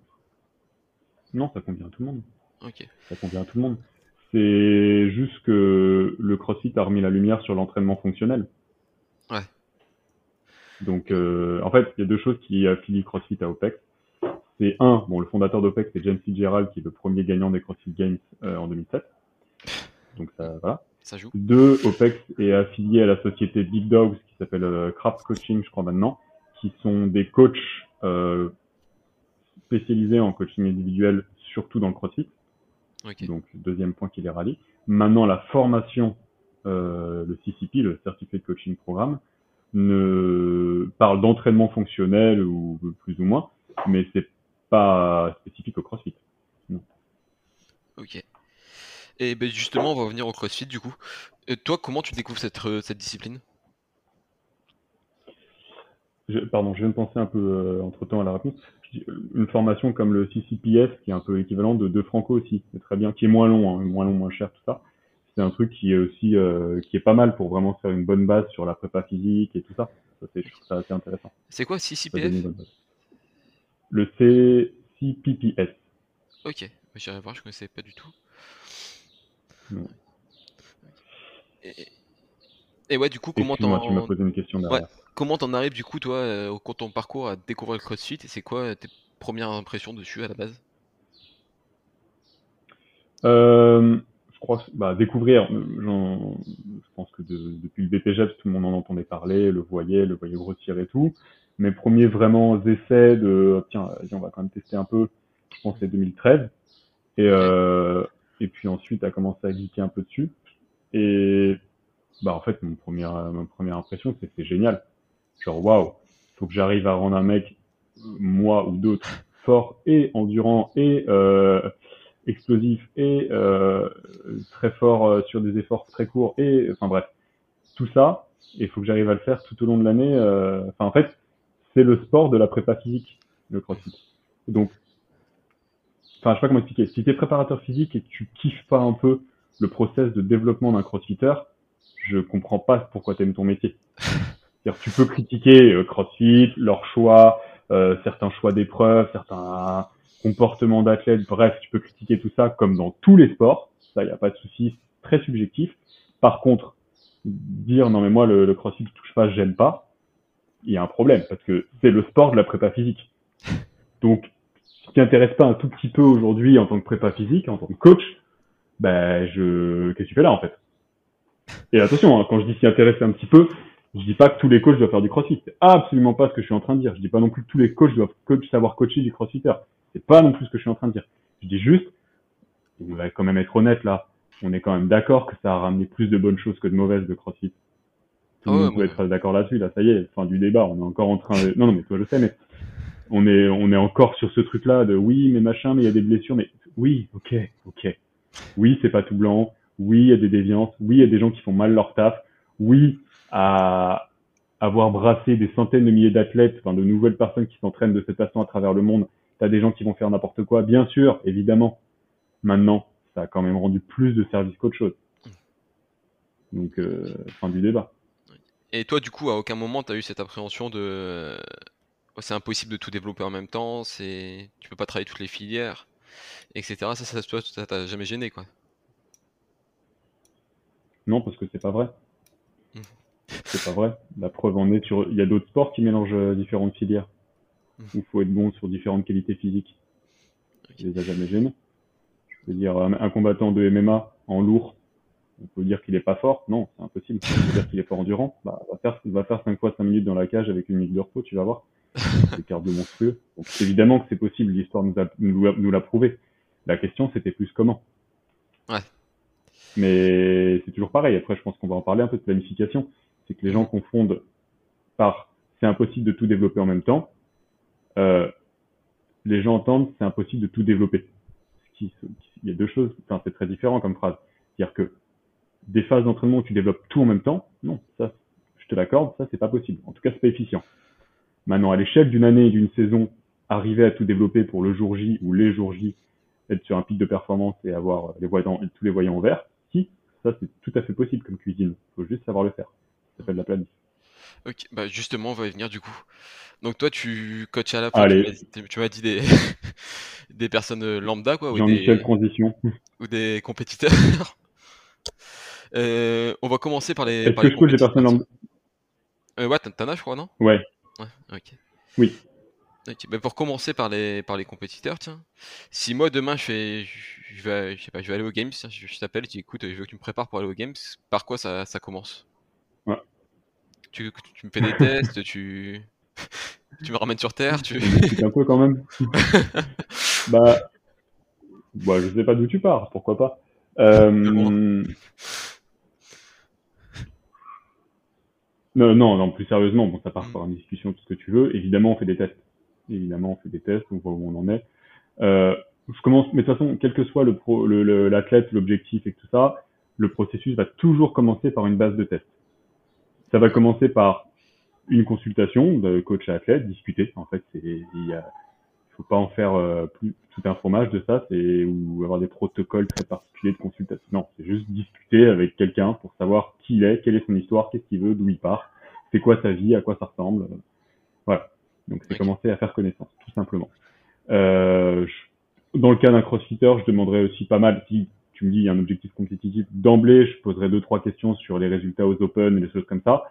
S3: non, ça convient à tout le monde. Ok. Ça convient à tout le monde. C'est juste que le CrossFit a remis la lumière sur l'entraînement fonctionnel.
S2: Ouais.
S3: Donc, euh, en fait, il y a deux choses qui affilient CrossFit à OPEX. C'est un, bon, le fondateur d'OPEX, c'est James Fitzgerald, qui est le premier gagnant des CrossFit Games euh, en 2007. Donc ça, voilà.
S2: Ça joue.
S3: Deux, OPEX est affilié à la société Big Dogs, qui s'appelle euh, Craft Coaching, je crois maintenant, qui sont des coachs euh, spécialisés en coaching individuel, surtout dans le CrossFit. Okay. Donc deuxième point qui les rallie. Maintenant, la formation, euh, le CCP, le Certificate Coaching Programme, ne parle d'entraînement fonctionnel ou plus ou moins, mais c'est pas spécifique au CrossFit. Non.
S2: Ok. Et ben justement, on va revenir au CrossFit du coup. Et toi, comment tu découvres cette, euh, cette discipline?
S3: Pardon, je viens de penser un peu euh, entre temps à la réponse. Une formation comme le CCPS, qui est un peu équivalent de, de Franco aussi, c'est très bien, qui est moins long, hein, moins long, moins cher, tout ça c'est un truc qui est aussi euh, qui est pas mal pour vraiment faire une bonne base sur la prépa physique et tout ça. Ça c'est ça assez intéressant.
S2: C'est quoi CCPS
S3: Le CCPPS.
S2: Ok, j'irai voir, je connaissais pas du tout. Et, ouais, du coup, comment
S3: t'en tu m'as posé une question derrière.
S2: Comment t'en arrives du coup toi euh, au quand ton parcours à découvrir le CrossFit et c'est quoi tes premières impressions dessus à la base?
S3: Euh, crois, bah, découvrir, euh, je pense que depuis le BPGEPS, tout le monde en entendait parler, le voyait, le voyait grossir et tout. Mes premiers vraiment essais de, tiens, on va quand même tester un peu, je pense c'est 2013. Et, euh, et puis ensuite, a commencé à geeker un peu dessus. Et bah en fait, mon première, ma première impression, c'est que c'est génial. Genre, waouh, faut que j'arrive à rendre un mec, moi ou d'autres, fort et endurant et euh, explosif et euh, très fort euh, sur des efforts très courts et enfin bref tout ça il faut que j'arrive à le faire tout au long de l'année euh, enfin en fait c'est le sport de la prépa physique le crossfit donc enfin je sais pas comment expliquer. Si tu es préparateur physique et que tu kiffes pas un peu le process de développement d'un crossfitter je comprends pas pourquoi tu aimes ton métier. C'est-à-dire tu peux critiquer crossfit leur choix certains choix d'épreuves certains comportement d'athlète, bref, tu peux critiquer tout ça comme dans tous les sports, ça, n'y a pas de souci, très subjectif. Par contre, dire non mais moi le, le crossfit je touche pas, j'aime pas, il y a un problème parce que c'est le sport de la prépa physique. Donc, si tu t'intéresses pas un tout petit peu aujourd'hui en tant que prépa physique, en tant que coach, ben je, qu'est-ce que tu fais là en fait? Et attention, hein, quand je dis s'y intéresser un petit peu, je dis pas que tous les coachs doivent faire du crossfit. C'est absolument pas ce que je suis en train de dire. Je dis pas non plus que tous les coachs doivent coach, savoir coacher du crossfitter. C'est pas non plus ce que je suis en train de dire. Je dis juste, on va quand même être honnête là, on est quand même d'accord que ça a ramené plus de bonnes choses que de mauvaises de CrossFit. Tout le monde peut être d'accord là-dessus, là, ça y est, fin du débat, on est encore en train de... Non, non, mais toi je sais, mais on est, on est encore sur ce truc-là de oui, mais machin, mais il y a des blessures, mais oui, ok, ok. Oui, c'est pas tout blanc. Oui, il y a des déviances. Oui, il y a des gens qui font mal leur taf. Oui, à avoir brassé des centaines de milliers d'athlètes, enfin de nouvelles personnes qui s'entraînent de cette façon à travers le monde, T'as des gens qui vont faire n'importe quoi, bien sûr, évidemment. Maintenant, ça a quand même rendu plus de service qu'autre chose. Donc, euh, fin du débat.
S2: Et toi, du coup, à aucun moment, tu as eu cette appréhension de c'est impossible de tout développer en même temps, c'est tu peux pas travailler toutes les filières, etc. Ça, ça, toi, ça t'a jamais gêné, quoi
S3: Non, parce que c'est pas vrai. Mmh. C'est pas vrai. La preuve en est sur. Il y a d'autres sports qui mélangent euh, différentes filières. Il faut être bon sur différentes qualités physiques. Je les a jamais gênés. Je veux dire, un combattant de MMA en lourd, on peut dire qu'il est pas fort. Non, c'est impossible. On peut dire qu'il est fort endurant. Bah, va faire, va faire 5 fois 5 minutes dans la cage avec une minute de repos, tu vas voir. C'est cardio monstrueux. Donc, évidemment que c'est possible. L'histoire nous, a, nous, l'a prouvé. La question, c'était plus comment.
S2: Ouais.
S3: Mais c'est toujours pareil. Après, je pense qu'on va en parler un peu de planification. C'est que les gens confondent par c'est impossible de tout développer en même temps euh, les gens entendent c'est impossible de tout développer. Il y a deux choses, enfin, c'est très différent comme phrase. C'est-à-dire que des phases d'entraînement où tu développes tout en même temps, non, ça, je te l'accorde, ça c'est pas possible. En tout cas, c'est pas efficient. Maintenant, à l'échelle d'une année et d'une saison, arriver à tout développer pour le jour J ou les jours J, être sur un pic de performance et avoir les voyants, tous les voyants verts, si, ça c'est tout à fait possible comme cuisine. Il faut juste savoir le faire. Ça s'appelle la planif.
S2: Ok, bah justement, on va y venir du coup. Donc toi, tu coaches à la fois, tu m'as dit, des, des personnes lambda, quoi,
S3: ou des,
S2: transition. ou des compétiteurs. Euh, on va commencer par les.
S3: Est-ce que je coach des personnes lambda?
S2: Euh, Ouais, t'en as, je crois, non?
S3: Ouais.
S2: Ouais, ok.
S3: Oui.
S2: Bah, pour commencer par les, par les compétiteurs, tiens. Si moi demain je fais, je, vais, je sais pas, je vais aller aux games, je, t'appelle, tu dis écoute, je veux que tu me prépares pour aller aux games. Par quoi ça, ça commence?
S3: Ouais.
S2: Tu, tu me fais des tests, tu, tu me ramènes sur terre, tu.
S3: un peu quand même. bah, bah, je sais pas d'où tu pars, pourquoi pas. Euh... Non, non, non, plus sérieusement, bon, ça part mm. par une discussion, tout ce que tu veux. Évidemment, on fait des tests. Évidemment, on fait des tests, on voit où on en est. Euh, je commence, mais de toute façon, quel que soit le pro, l'athlète, l'objectif et tout ça, le processus va toujours commencer par une base de tests. Ça va commencer par une consultation de coach à athlète, discuter. En fait, il y a, faut pas en faire euh, plus tout un fromage de ça, c'est ou avoir des protocoles très particuliers de consultation. Non, c'est juste discuter avec quelqu'un pour savoir qui il est, quelle est son histoire, qu'est-ce qu'il veut, d'où il part, c'est quoi sa vie, à quoi ça ressemble. Voilà. Donc c'est commencer à faire connaissance, tout simplement. Euh, dans le cas d'un crossfitter, je demanderais aussi pas mal, si tu me dis il y a un objectif compétitif, d'emblée, je poserais deux, trois questions sur les résultats aux Open et des choses comme ça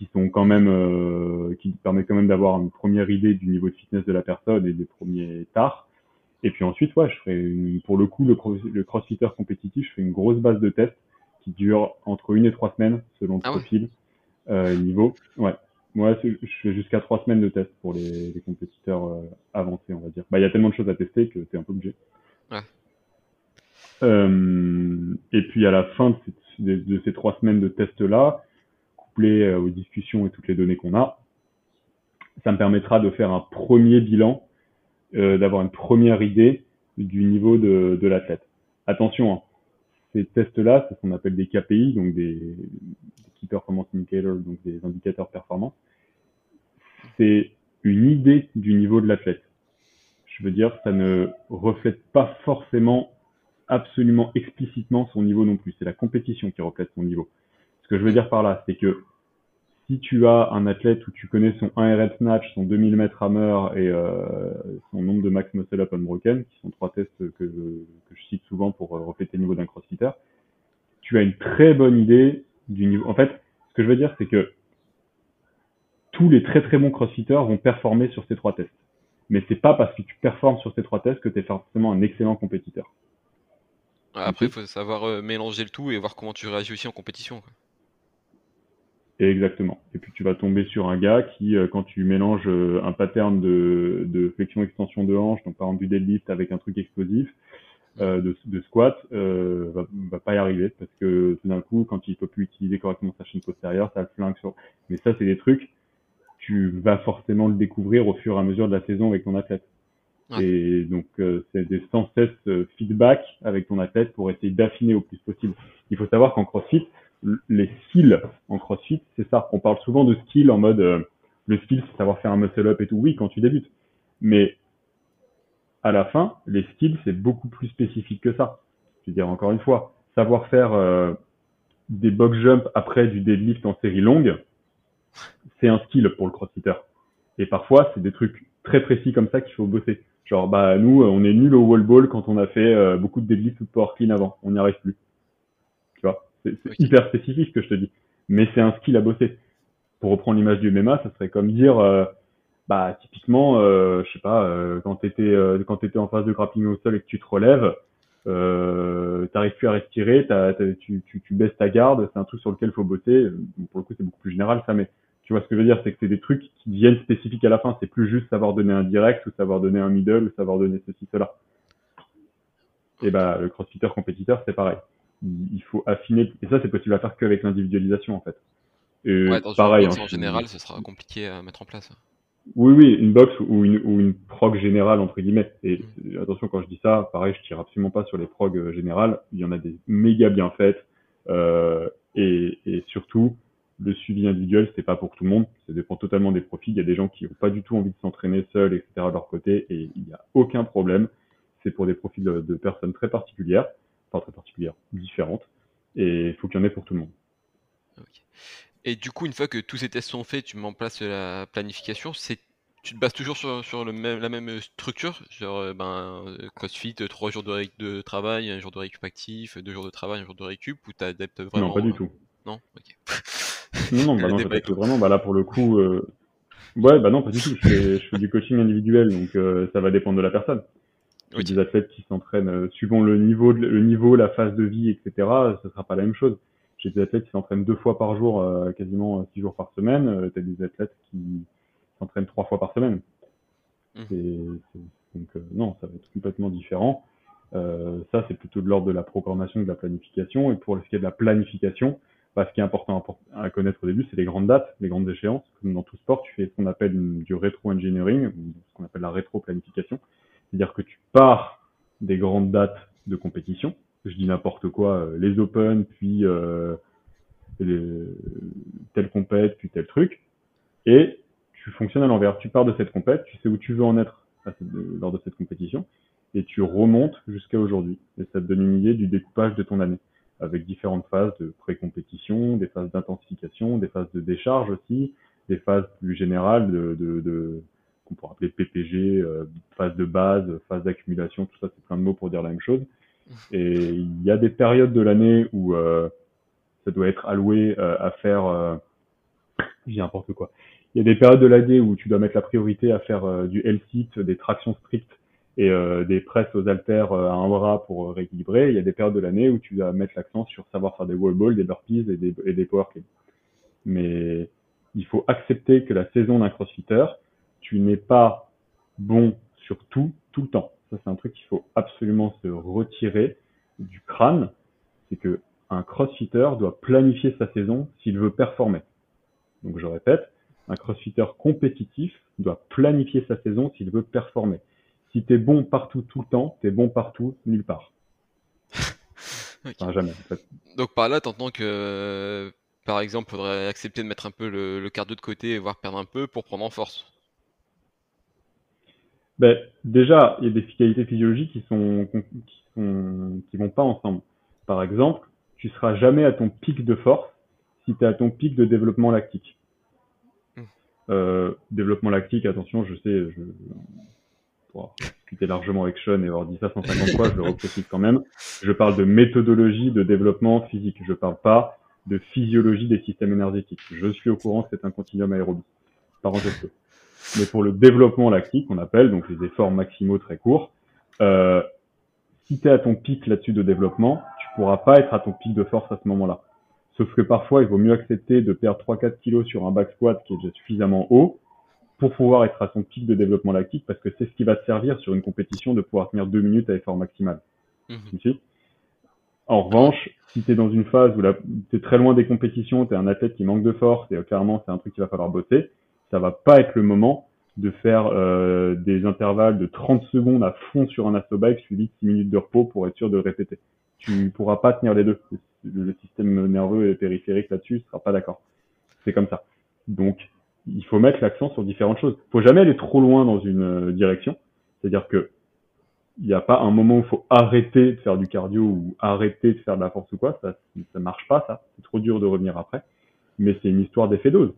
S3: qui sont quand même euh, qui permettent quand même d'avoir une première idée du niveau de fitness de la personne et des premiers tards. Et puis ensuite, ouais, je ferai pour le coup le, le crossfitter compétitif, je fais une grosse base de tests qui dure entre une et trois semaines selon le ah profil euh, niveau. Ouais, moi je fais jusqu'à trois semaines de tests pour les, les compétiteurs euh, avancés, on va dire. Bah il y a tellement de choses à tester que t'es un peu obligé. Ouais. Euh, et puis à la fin de, de ces trois semaines de tests là, euh, aux discussions et toutes les données qu'on a, ça me permettra de faire un premier bilan, euh, d'avoir une première idée du niveau de, l'athlète. Attention, hein, ces tests-là, c'est ce qu'on appelle des KPI, donc des, des Key Performance Indicators, donc des indicateurs performance. C'est une idée du niveau de l'athlète. Je veux dire, ça ne reflète pas forcément absolument explicitement son niveau non plus. C'est la compétition qui reflète son niveau. Ce que je veux dire par là, c'est que si tu as un athlète où tu connais son 1 RM snatch, son 2000 mètres hammer et euh, son nombre de max muscle up unbroken, qui sont trois tests que je, je cite souvent pour euh, refléter le niveau d'un crossfitter, tu as une très bonne idée du niveau. En fait, ce que je veux dire, c'est que tous les très très bons crossfitters vont performer sur ces trois tests. Mais c'est pas parce que tu performes sur ces trois tests que tu es forcément un excellent compétiteur.
S2: Après, il faut savoir euh, mélanger le tout et voir comment tu réagis aussi en compétition. Quoi.
S3: Exactement. Et puis tu vas tomber sur un gars qui, euh, quand tu mélanges euh, un pattern de, de flexion-extension de hanche, donc par exemple du deadlift avec un truc explosif, euh, de, de, squat, euh, va, va, pas y arriver parce que tout d'un coup, quand il peut plus utiliser correctement sa chaîne postérieure, ça le flingue sur. Mais ça, c'est des trucs, tu vas forcément le découvrir au fur et à mesure de la saison avec ton athlète. Et donc, c'est des sans cesse feedback avec ton athlète pour essayer d'affiner au plus possible. Il faut savoir qu'en CrossFit, les skills en CrossFit, c'est ça. On parle souvent de skills en mode euh, le skill, c'est savoir faire un muscle up et tout. Oui, quand tu débutes. Mais à la fin, les skills, c'est beaucoup plus spécifique que ça. Je veux dire encore une fois, savoir faire euh, des box jump après du deadlift en série longue, c'est un skill pour le crossfitter. Et parfois, c'est des trucs très précis comme ça qu'il faut bosser. Genre, bah nous, on est nul au wall ball quand on a fait euh, beaucoup de deadlift ou de power clean avant. On n'y arrive plus. Tu c'est hyper spécifique ce que je te dis. Mais c'est un skill à bosser. Pour reprendre l'image du MMA, ça serait comme dire, euh, bah typiquement, euh, je sais pas, euh, quand t'étais euh, quand t'étais en phase de grappling au sol et que tu te relèves, euh, t'arrives plus à respirer, tu, tu, tu, baisses ta garde, c'est un truc sur lequel il faut bosser. Pour le coup, c'est beaucoup plus général ça, mais tu vois ce que je veux dire, c'est que c'est des trucs qui deviennent spécifiques à la fin. C'est plus juste savoir donner un direct ou savoir donner un middle ou savoir donner ceci cela. Et bah le crossfitter compétiteur, c'est pareil il faut affiner. Et ça, c'est possible à faire qu'avec l'individualisation, en fait.
S2: Et pareil. en général, ce sera compliqué à mettre en place.
S3: Oui, oui, une box ou une, ou une prog générale, entre guillemets. Et mm. attention, quand je dis ça, pareil, je tire absolument pas sur les prog euh, générales. Il y en a des méga bien faites. Euh, et, et surtout, le suivi individuel, c'est pas pour tout le monde. Ça dépend totalement des profils. Il y a des gens qui n'ont pas du tout envie de s'entraîner seuls, etc. de leur côté, et il n'y a aucun problème. C'est pour des profils de, personnes très particulières, enfin très particulières, différentes, et il faut qu'il y en ait pour tout le monde.
S2: Et du coup, une fois que tous ces tests sont faits, tu mets en place la planification. C'est tu te bases toujours sur, sur le même, la même structure, genre euh, ben, euh, CrossFit, trois jours de, de travail, un jour de récup actif, deux jours de travail, un jour de récup, ou tu adaptes vraiment?
S3: Non, pas du tout.
S2: Non? Ok.
S3: Non, non, bah non, vraiment. Bah là, pour le coup, euh... ouais, bah non, pas du tout. Je fais, je fais du coaching individuel, donc euh, ça va dépendre de la personne. Des athlètes qui s'entraînent euh, suivant le niveau, le niveau, la phase de vie, etc. Ce sera pas la même chose. J'ai des athlètes qui s'entraînent deux fois par jour, euh, quasiment six jours par semaine. T'as des athlètes qui s'entraînent trois fois par semaine. Mmh. donc non, ça va être complètement différent. ça, c'est plutôt de l'ordre de la programmation, de la planification. Et pour ce qui est de la planification, bah, ce qui est important à, connaître au début, c'est les grandes dates, les grandes échéances. Comme dans tout sport, tu fais ce qu'on appelle du rétro-engineering, ou ce qu'on appelle la rétro-planification. C'est-à-dire que tu pars des grandes dates de compétition. Je dis n'importe quoi, euh, les Open, puis euh, telle compète, puis tel truc. Et tu fonctionnes à l'envers. Tu pars de cette compète, tu sais où tu veux en être lors de cette compétition, et tu remontes jusqu'à aujourd'hui. Et ça te donne une idée du découpage de ton année avec différentes phases de pré-compétition, des phases d'intensification, des phases de décharge aussi, des phases plus générales de, de, de qu'on pourrait appeler PPG, euh, phase de base, phase d'accumulation, tout ça c'est plein de mots pour dire la même chose. Et il y a des périodes de l'année où euh, ça doit être alloué euh, à faire, euh, dis n'importe quoi. Il y a des périodes de l'année où tu dois mettre la priorité à faire du L-sit, des tractions strictes et euh, des presses aux haltères euh, à un bras pour euh, rééquilibrer. Il y a des périodes de l'année où tu vas mettre l'accent sur savoir faire des wall balls, des burpees et des, et des power cleans. Mais il faut accepter que la saison d'un crossfitter, tu n'es pas bon sur tout, tout le temps. Ça, c'est un truc qu'il faut absolument se retirer du crâne. C'est que un crossfitter doit planifier sa saison s'il veut performer. Donc, je répète, un crossfitter compétitif doit planifier sa saison s'il veut performer. Si t'es bon partout tout le temps, t'es bon partout nulle part. jamais. En fait.
S2: Donc par là, t'entends que, par exemple, faudrait accepter de mettre un peu le, cardio de côté, voire perdre un peu pour prendre en force.
S3: Ben, déjà, il y a des qualités physiologiques qui sont, qui sont, qui vont pas ensemble. Par exemple, tu seras jamais à ton pic de force si tu es à ton pic de développement lactique. Hmm. Euh, développement lactique, attention, je sais, je, pour discuter largement avec Sean et avoir dit ça 150 fois, je le reprécise quand même. Je parle de méthodologie de développement physique. Je parle pas de physiologie des systèmes énergétiques. Je suis au courant que c'est un continuum aérobie. Parenthèse. Mais pour le développement lactique, on appelle donc les efforts maximaux très courts, euh, si tu es à ton pic là-dessus de développement, tu pourras pas être à ton pic de force à ce moment-là. Sauf que parfois, il vaut mieux accepter de perdre 3-4 kilos sur un back squat qui est déjà suffisamment haut pour pouvoir être à son pic de développement lactique parce que c'est ce qui va te servir sur une compétition de pouvoir tenir deux minutes à effort maximal. Mmh. En revanche, si tu es dans une phase où tu es très loin des compétitions, tu es un athlète qui manque de force et euh, clairement c'est un truc qu'il va falloir bosser, ça va pas être le moment de faire euh, des intervalles de 30 secondes à fond sur un bike suivi de 6 minutes de repos pour être sûr de répéter. Tu pourras pas tenir les deux. Le système nerveux et périphérique là-dessus sera pas d'accord. C'est comme ça. Donc, il faut mettre l'accent sur différentes choses. Faut jamais aller trop loin dans une euh, direction. C'est-à-dire que il n'y a pas un moment où il faut arrêter de faire du cardio ou arrêter de faire de la force ou quoi. Ça, ça marche pas, ça. C'est trop dur de revenir après. Mais c'est une histoire d'effet dose.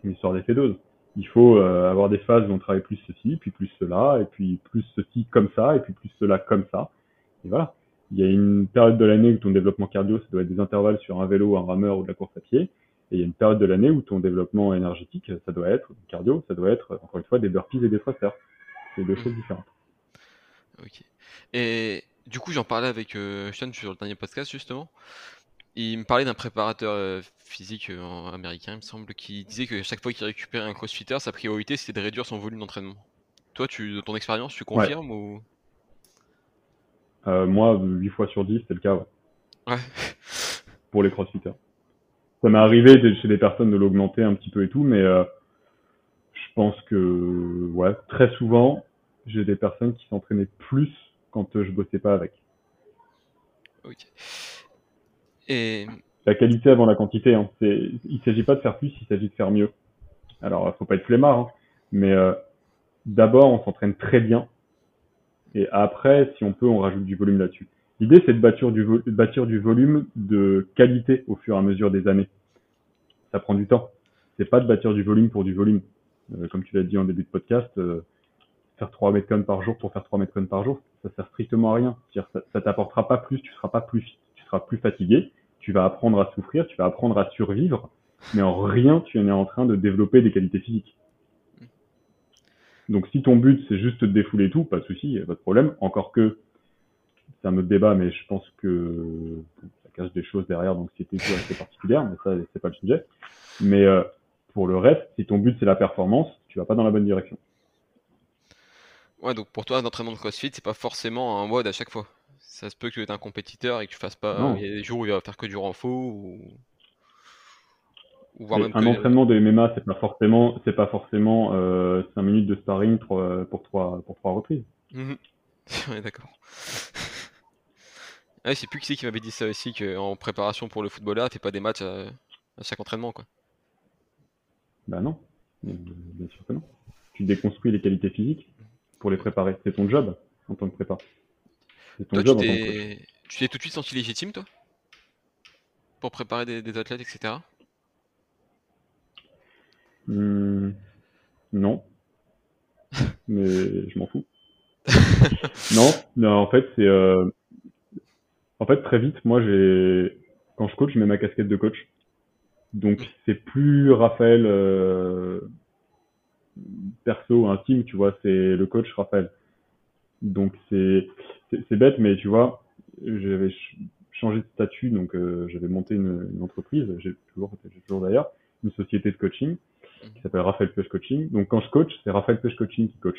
S3: C'est une histoire d'effet dose. Il faut euh, avoir des phases où on travaille plus ceci, puis plus cela, et puis plus ceci comme ça, et puis plus cela comme ça. Et voilà. Il y a une période de l'année où ton développement cardio, ça doit être des intervalles sur un vélo, un rameur ou de la course à pied. Et il y a une période de l'année où ton développement énergétique, ça doit être, cardio, ça doit être, encore une fois, des burpees et des thrusters. C'est deux choses différentes.
S2: Ok. Et du coup, j'en parlais avec euh, Sean sur le dernier podcast, justement. Il me parlait d'un préparateur euh, physique euh, américain, il me semble, qui disait que chaque fois qu'il récupérait un crossfitter, sa priorité c'était de réduire son volume d'entraînement. Toi, tu, de ton expérience, tu confirmes ou?
S3: Euh, Moi, 8 fois sur 10, c'est le cas, ouais.
S2: ouais.
S3: Pour les crossfitters ça m'est arrivé chez des personnes de l'augmenter un petit peu et tout, mais euh, je pense que ouais, très souvent, j'ai des personnes qui s'entraînaient plus quand je bossais pas avec.
S2: Ok.
S3: La qualité avant la quantité. Hein. Il ne s'agit pas de faire plus, il s'agit de faire mieux. Alors, faut pas être flemmard, hein, mais euh, d'abord, on s'entraîne très bien. Et après, si on peut, on rajoute du volume là-dessus. L'idée, c'est de bâtir du, volume de qualité au fur et à mesure des années. Ça prend du temps. C'est pas de bâtir du volume pour du volume. Euh, comme tu l'as dit en début de podcast, euh, faire 3 mètres par jour pour faire 3 mètres par jour, ça sert strictement à rien. Ça, ça t'apportera pas plus, tu seras pas plus tu seras plus fatigué, tu vas apprendre à souffrir, tu vas apprendre à survivre, mais en rien tu es en train de développer des qualités physiques. Donc si ton but c'est juste de défouler tout, pas de souci, pas de problème. Encore que c'est un autre débat, mais je pense que ça cache des choses derrière, donc c'était tout assez particulière, mais ça c'est pas le sujet. Mais euh, pour le reste, si ton but c'est la performance, tu vas pas dans la bonne direction.
S2: Ouais, donc pour toi, un entraînement de CrossFit, c'est pas forcément un mode à chaque fois. Ça se peut que tu es un compétiteur et que tu fasses pas. Il y a des jours où il va faire que du renfort ou.
S3: un entraînement de MMA, c'est pas forcément, c'est pas forcément euh, 5 minutes de sparring pour, pour, trois, pour trois reprises.
S2: Mmh ouais, d'accord. ouais, c'est plus qui c'est qui m'avait dit ça aussi, qu'en préparation pour le football là, t'es pas des matchs à, chaque entraînement, quoi.
S3: Bah non, bien sûr que non. Tu déconstruis les qualités physiques pour les préparer. C'est ton job en tant que prépa.
S2: C'est ton job tu t'es... Tu t'es tout de suite senti légitime, toi? Pour préparer des, athlètes, etc.
S3: Hmm, non. Mais je m'en fous. non, non, en fait, c'est. Euh... En fait, très vite, moi, j'ai. Quand je coach, je mets ma casquette de coach. Donc, c'est plus Raphaël. Euh perso, intime, tu vois, c'est le coach Raphaël. Donc c'est c'est bête, mais tu vois, j'avais changé de statut, donc euh, j'avais monté une, entreprise, j'ai toujours, toujours d'ailleurs, une société de coaching qui s'appelle Raphaël Pêche Coaching. Donc quand je coach, c'est Raphaël Pêche Coaching qui coach.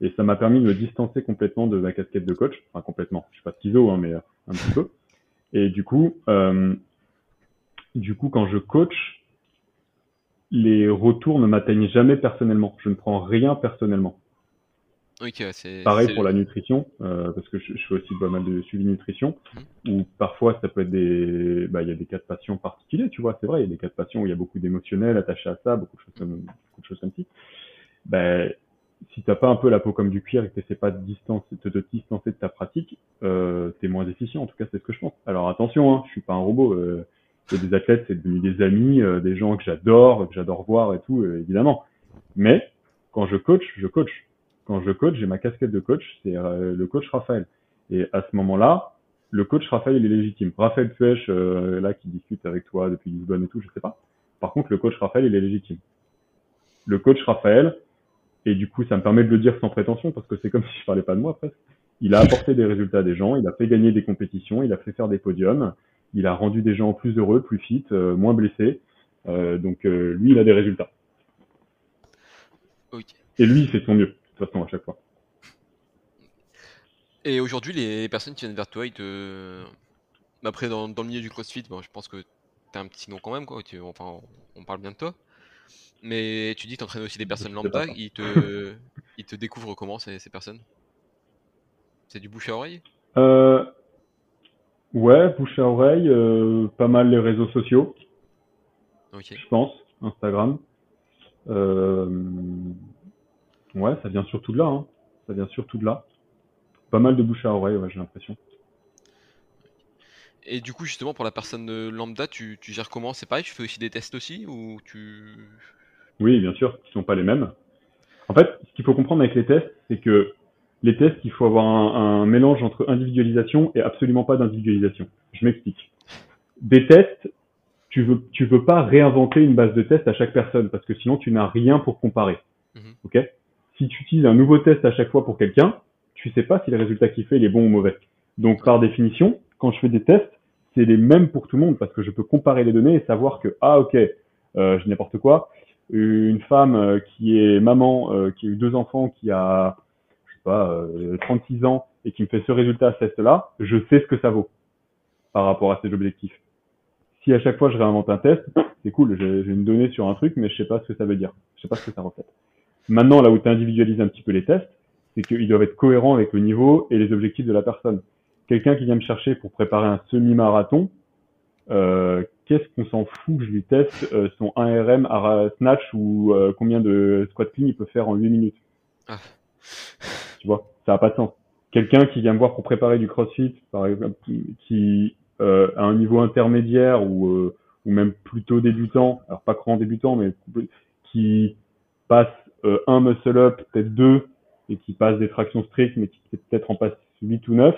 S3: Et ça m'a permis de me distancer complètement de ma casquette de coach, enfin complètement, je suis pas schizo, hein, mais euh, un petit peu. Et du coup, euh, du coup, quand je coach, les retours ne m'atteignent jamais personnellement. Je ne prends rien personnellement.
S2: C'est,
S3: Pareil pour la nutrition, euh, parce que je, fais aussi pas mal de suivi nutrition, mhm. où parfois ça peut être des, bah il y a des cas de passion particuliers, tu vois, c'est vrai, il y a des cas de passion où il y a beaucoup d'émotionnel attaché à ça, beaucoup de choses comme, beaucoup de choses comme ça. Ben, si t'as pas un peu la peau comme du cuir et que t'essaies pas de distancer, de te distancer de ta pratique, euh, t'es moins efficient. En tout cas, c'est ce que je pense. Alors attention, hein, je suis pas un robot. Euh, des athlètes, c'est devenu des amis, euh, des gens que j'adore, que j'adore voir et tout, euh, évidemment. Mais quand je coach, je coach. Quand je coach, j'ai ma casquette de coach, c'est euh, le coach Raphaël. Et à ce moment-là, le coach Raphaël, il est légitime. Raphaël Puech, là, qui discute avec toi depuis Lisbonne et tout, je sais pas. Par contre, le coach Raphaël, il est légitime. Le coach Raphaël, et du coup, ça me permet de le dire sans prétention, parce que c'est comme si je parlais pas de moi, presque. Il a apporté des résultats à des gens, il a fait gagner des compétitions, il a fait faire des podiums, il a rendu des gens plus heureux, plus fit, euh, moins blessés. Euh, donc euh, lui, il a des résultats. Et lui, il fait son mieux, de toute façon, à chaque fois.
S2: Et aujourd'hui, les personnes qui viennent vers toi, ils te... Après, dans, le milieu du CrossFit, bon, je pense que tu as un petit nom quand même, quoi. enfin, on parle bien de toi. Mais tu dis que tu entraînes aussi des personnes lambda, ils te, ils te découvrent comment ces, ces personnes? C'est du bouche à oreille?
S3: Euh, Ouais, bouche à oreille, euh, pas mal les réseaux sociaux. Je pense, Instagram. Euh, ouais, ça vient surtout de là. Hein. Ça vient surtout de là. Pas mal de bouche à oreille, ouais, j'ai l'impression.
S2: Et du coup, justement, pour la personne lambda, tu, tu gères comment? C'est pareil, tu fais aussi des tests aussi ou tu...
S3: Oui, bien sûr, qui sont pas les mêmes. En fait, ce qu'il faut comprendre avec les tests, c'est que les tests, il faut avoir un, mélange entre individualisation et absolument pas d'individualisation. Je m'explique. Des tests, tu veux, tu veux pas réinventer une base de tests à chaque personne parce que sinon tu n'as rien pour comparer. Mhm. Ok? Si tu utilises un nouveau test à chaque fois pour quelqu'un, tu sais pas si le résultat qu'il fait est bon ou mauvais. Donc par définition, quand je fais des tests, c'est les mêmes pour tout le monde parce que je peux comparer les données et savoir que ah ok, euh, je n'importe quoi, une femme euh, qui est maman, euh, qui a eu deux enfants, qui a 36 euh, ans et qui me fait ce résultat à ce test-là, je sais ce que ça vaut par rapport à ces objectifs. Si à chaque fois je réinvente un test, c'est cool, j'ai une donnée sur un truc, mais je sais pas ce que ça veut dire. Je sais pas ce que ça reflète. Maintenant, là où tu individualises un petit peu les tests, c'est qu'ils doivent être cohérents avec le niveau et les objectifs de la personne. Quelqu'un qui vient me chercher pour préparer un semi-marathon, euh, qu'est-ce qu'on s'en fout que je lui teste euh, son 1RM à snatch ou euh, combien de squat clean il peut faire en 8 minutes? Ah. Tu vois, ça n'a pas de sens. Quelqu'un qui vient me voir pour préparer du crossfit, par exemple, qui euh, à un niveau intermédiaire ou, ou même plutôt débutant, alors pas grand débutant, mais qui passe un muscle up, peut-être deux, et qui passe des tractions strictes, mais qui peut-être en passe 8 ou 9,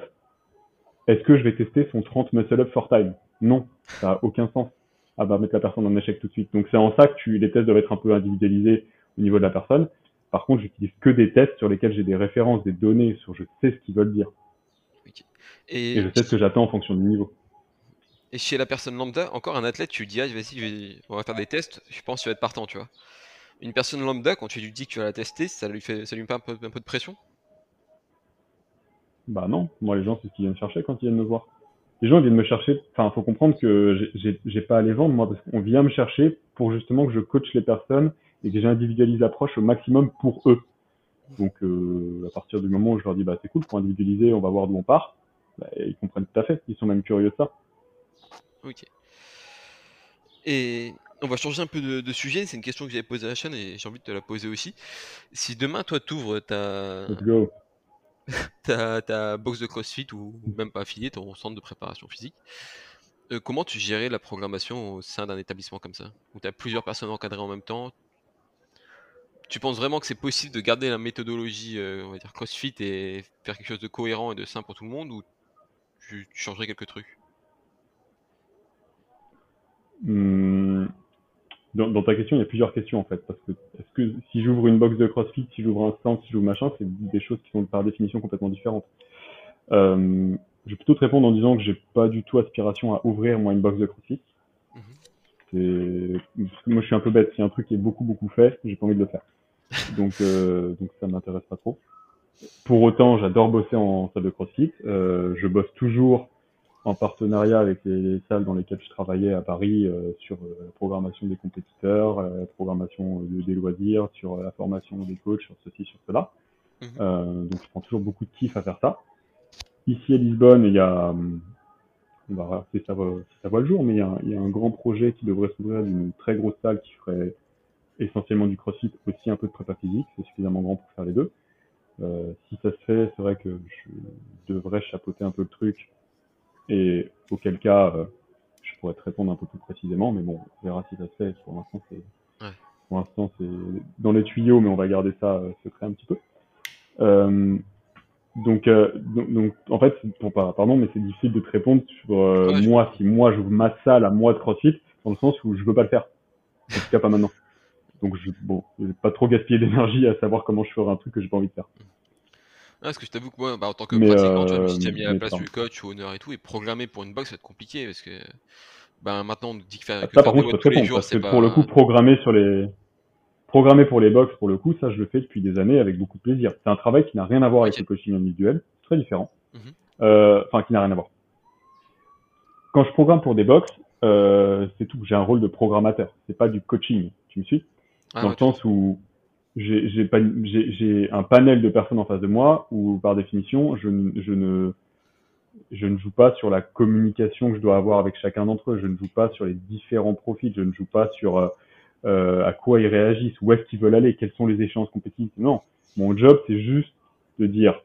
S3: est-ce que je vais tester son 30 muscle up for time? Non, ça n'a aucun sens. Ah bah mettre la personne en échec tout de suite. Donc c'est en ça que tu, les tests doivent être un peu individualisés au niveau de la personne. Par contre, j'utilise que des tests sur lesquels j'ai des références, des données, sur je sais ce qu'ils veulent dire. Et... je sais ce que j'attends en fonction du niveau.
S2: Et chez la personne lambda, encore un athlète, tu lui dis, ah, vas-y, on va faire des tests, je pense que tu vas être partant, tu vois. Une personne lambda, quand tu lui dis que tu vas la tester, ça lui fait, ça lui met un peu, un peu de pression?
S3: Bah non, moi les gens, c'est ce qu'ils viennent chercher quand ils viennent me voir les gens viennent me chercher. Enfin, faut comprendre que j'ai pas à les vendre moi, parce qu'on vient me chercher pour justement que je coach les personnes et que j'individualise l'approche au maximum pour eux. Donc, euh, à partir du moment où je leur dis bah c'est cool pour individualiser, on va voir d'où on part, bah, ils comprennent tout à fait. Ils sont même curieux de ça.
S2: Ok. Et on va changer un peu de, sujet. C'est une question que j'avais posée à la chaîne et j'ai envie de te la poser aussi. Si demain toi t'ouvres ta ta, ta box de CrossFit ou même pas affilié, ton centre de préparation physique. Euh, comment tu gérais la programmation au sein d'un établissement comme ça? Où tu as plusieurs personnes encadrées en même temps? Tu penses vraiment que c'est possible de garder la méthodologie euh, on va dire CrossFit et faire quelque chose de cohérent et de simple pour tout le monde ou tu, changerais quelques trucs?
S3: Mmh dans, ta question, il y a plusieurs questions en fait. Parce que est-ce que si j'ouvre une box de CrossFit, si j'ouvre un stand, si j'ouvre machin, c'est des choses qui sont par définition complètement différentes. Euh, je vais plutôt te répondre en disant que j'ai pas du tout aspiration à ouvrir moi une box de CrossFit. Mhm. moi je suis un peu bête. Si un truc est beaucoup beaucoup fait, j'ai pas envie de le faire. Donc euh, donc ça m'intéresse pas trop. Pour autant, j'adore bosser en salle de CrossFit. Euh, je bosse toujours en partenariat avec les, salles dans lesquelles je travaillais à Paris euh, sur euh, la programmation des compétiteurs, euh, la programmation des loisirs, sur la formation des coachs, sur ceci, sur cela. Mhm. donc je prends toujours beaucoup de kiff à faire ça. Ici à Lisbonne, il y a, on va voir si ça, voit, ça voit le jour, mais il y, a, il y a un grand projet qui devrait s'ouvrir d'une très grosse salle qui ferait essentiellement du crossfit, aussi un peu de prépa physique, c'est suffisamment grand pour faire les deux. Euh, si ça se fait, c'est vrai que je devrais chapeauter un peu le truc et auquel cas, euh, je pourrais te répondre un peu plus précisément, mais bon, on verra si ça se fait. Pour l'instant, c'est pour l'instant c'est dans les tuyaux, mais on va garder ça euh, secret un petit peu. Euh, donc, donc, en fait, pour pardon, mais c'est difficile de te répondre sur moi si moi j'ouvre ma salle à moi de CrossFit, dans le sens où je veux pas le faire. En tout cas, pas maintenant. Donc, je, bon, je vais pas trop gaspiller d'énergie à savoir comment je ferai un truc que j'ai pas envie de faire.
S2: Ah, parce que je t'avoue que moi, bah, en tant que pratiquant, tu vois, suis déjà mis à la place du coach ou honneur et tout, et programmer pour une box, ça va être compliqué parce que bah, maintenant on nous dit que faire,
S3: ah, ça, par contre, tous les jours, parce que pour le coup, programmer sur les programmer pour les box, pour le coup, ça je le fais depuis des années avec beaucoup de plaisir. C'est un travail qui n'a rien à voir avec le coaching individuel, très différent. Mhm. euh, enfin, qui n'a rien à voir. Quand je programme pour des box, euh, c'est tout. J'ai un rôle de programmateur. C'est pas du coaching. Tu me suis? Ah, Dans le sens où j'ai un panel de personnes en face de moi où, par définition, je, je, ne, je ne joue pas sur la communication que je dois avoir avec chacun d'entre eux. Je ne joue pas sur les différents profils. Je ne joue pas sur euh, euh à quoi ils réagissent, où est-ce qu'ils veulent aller, quels sont les échanges compétitifs. Non, mon job, c'est juste de dire,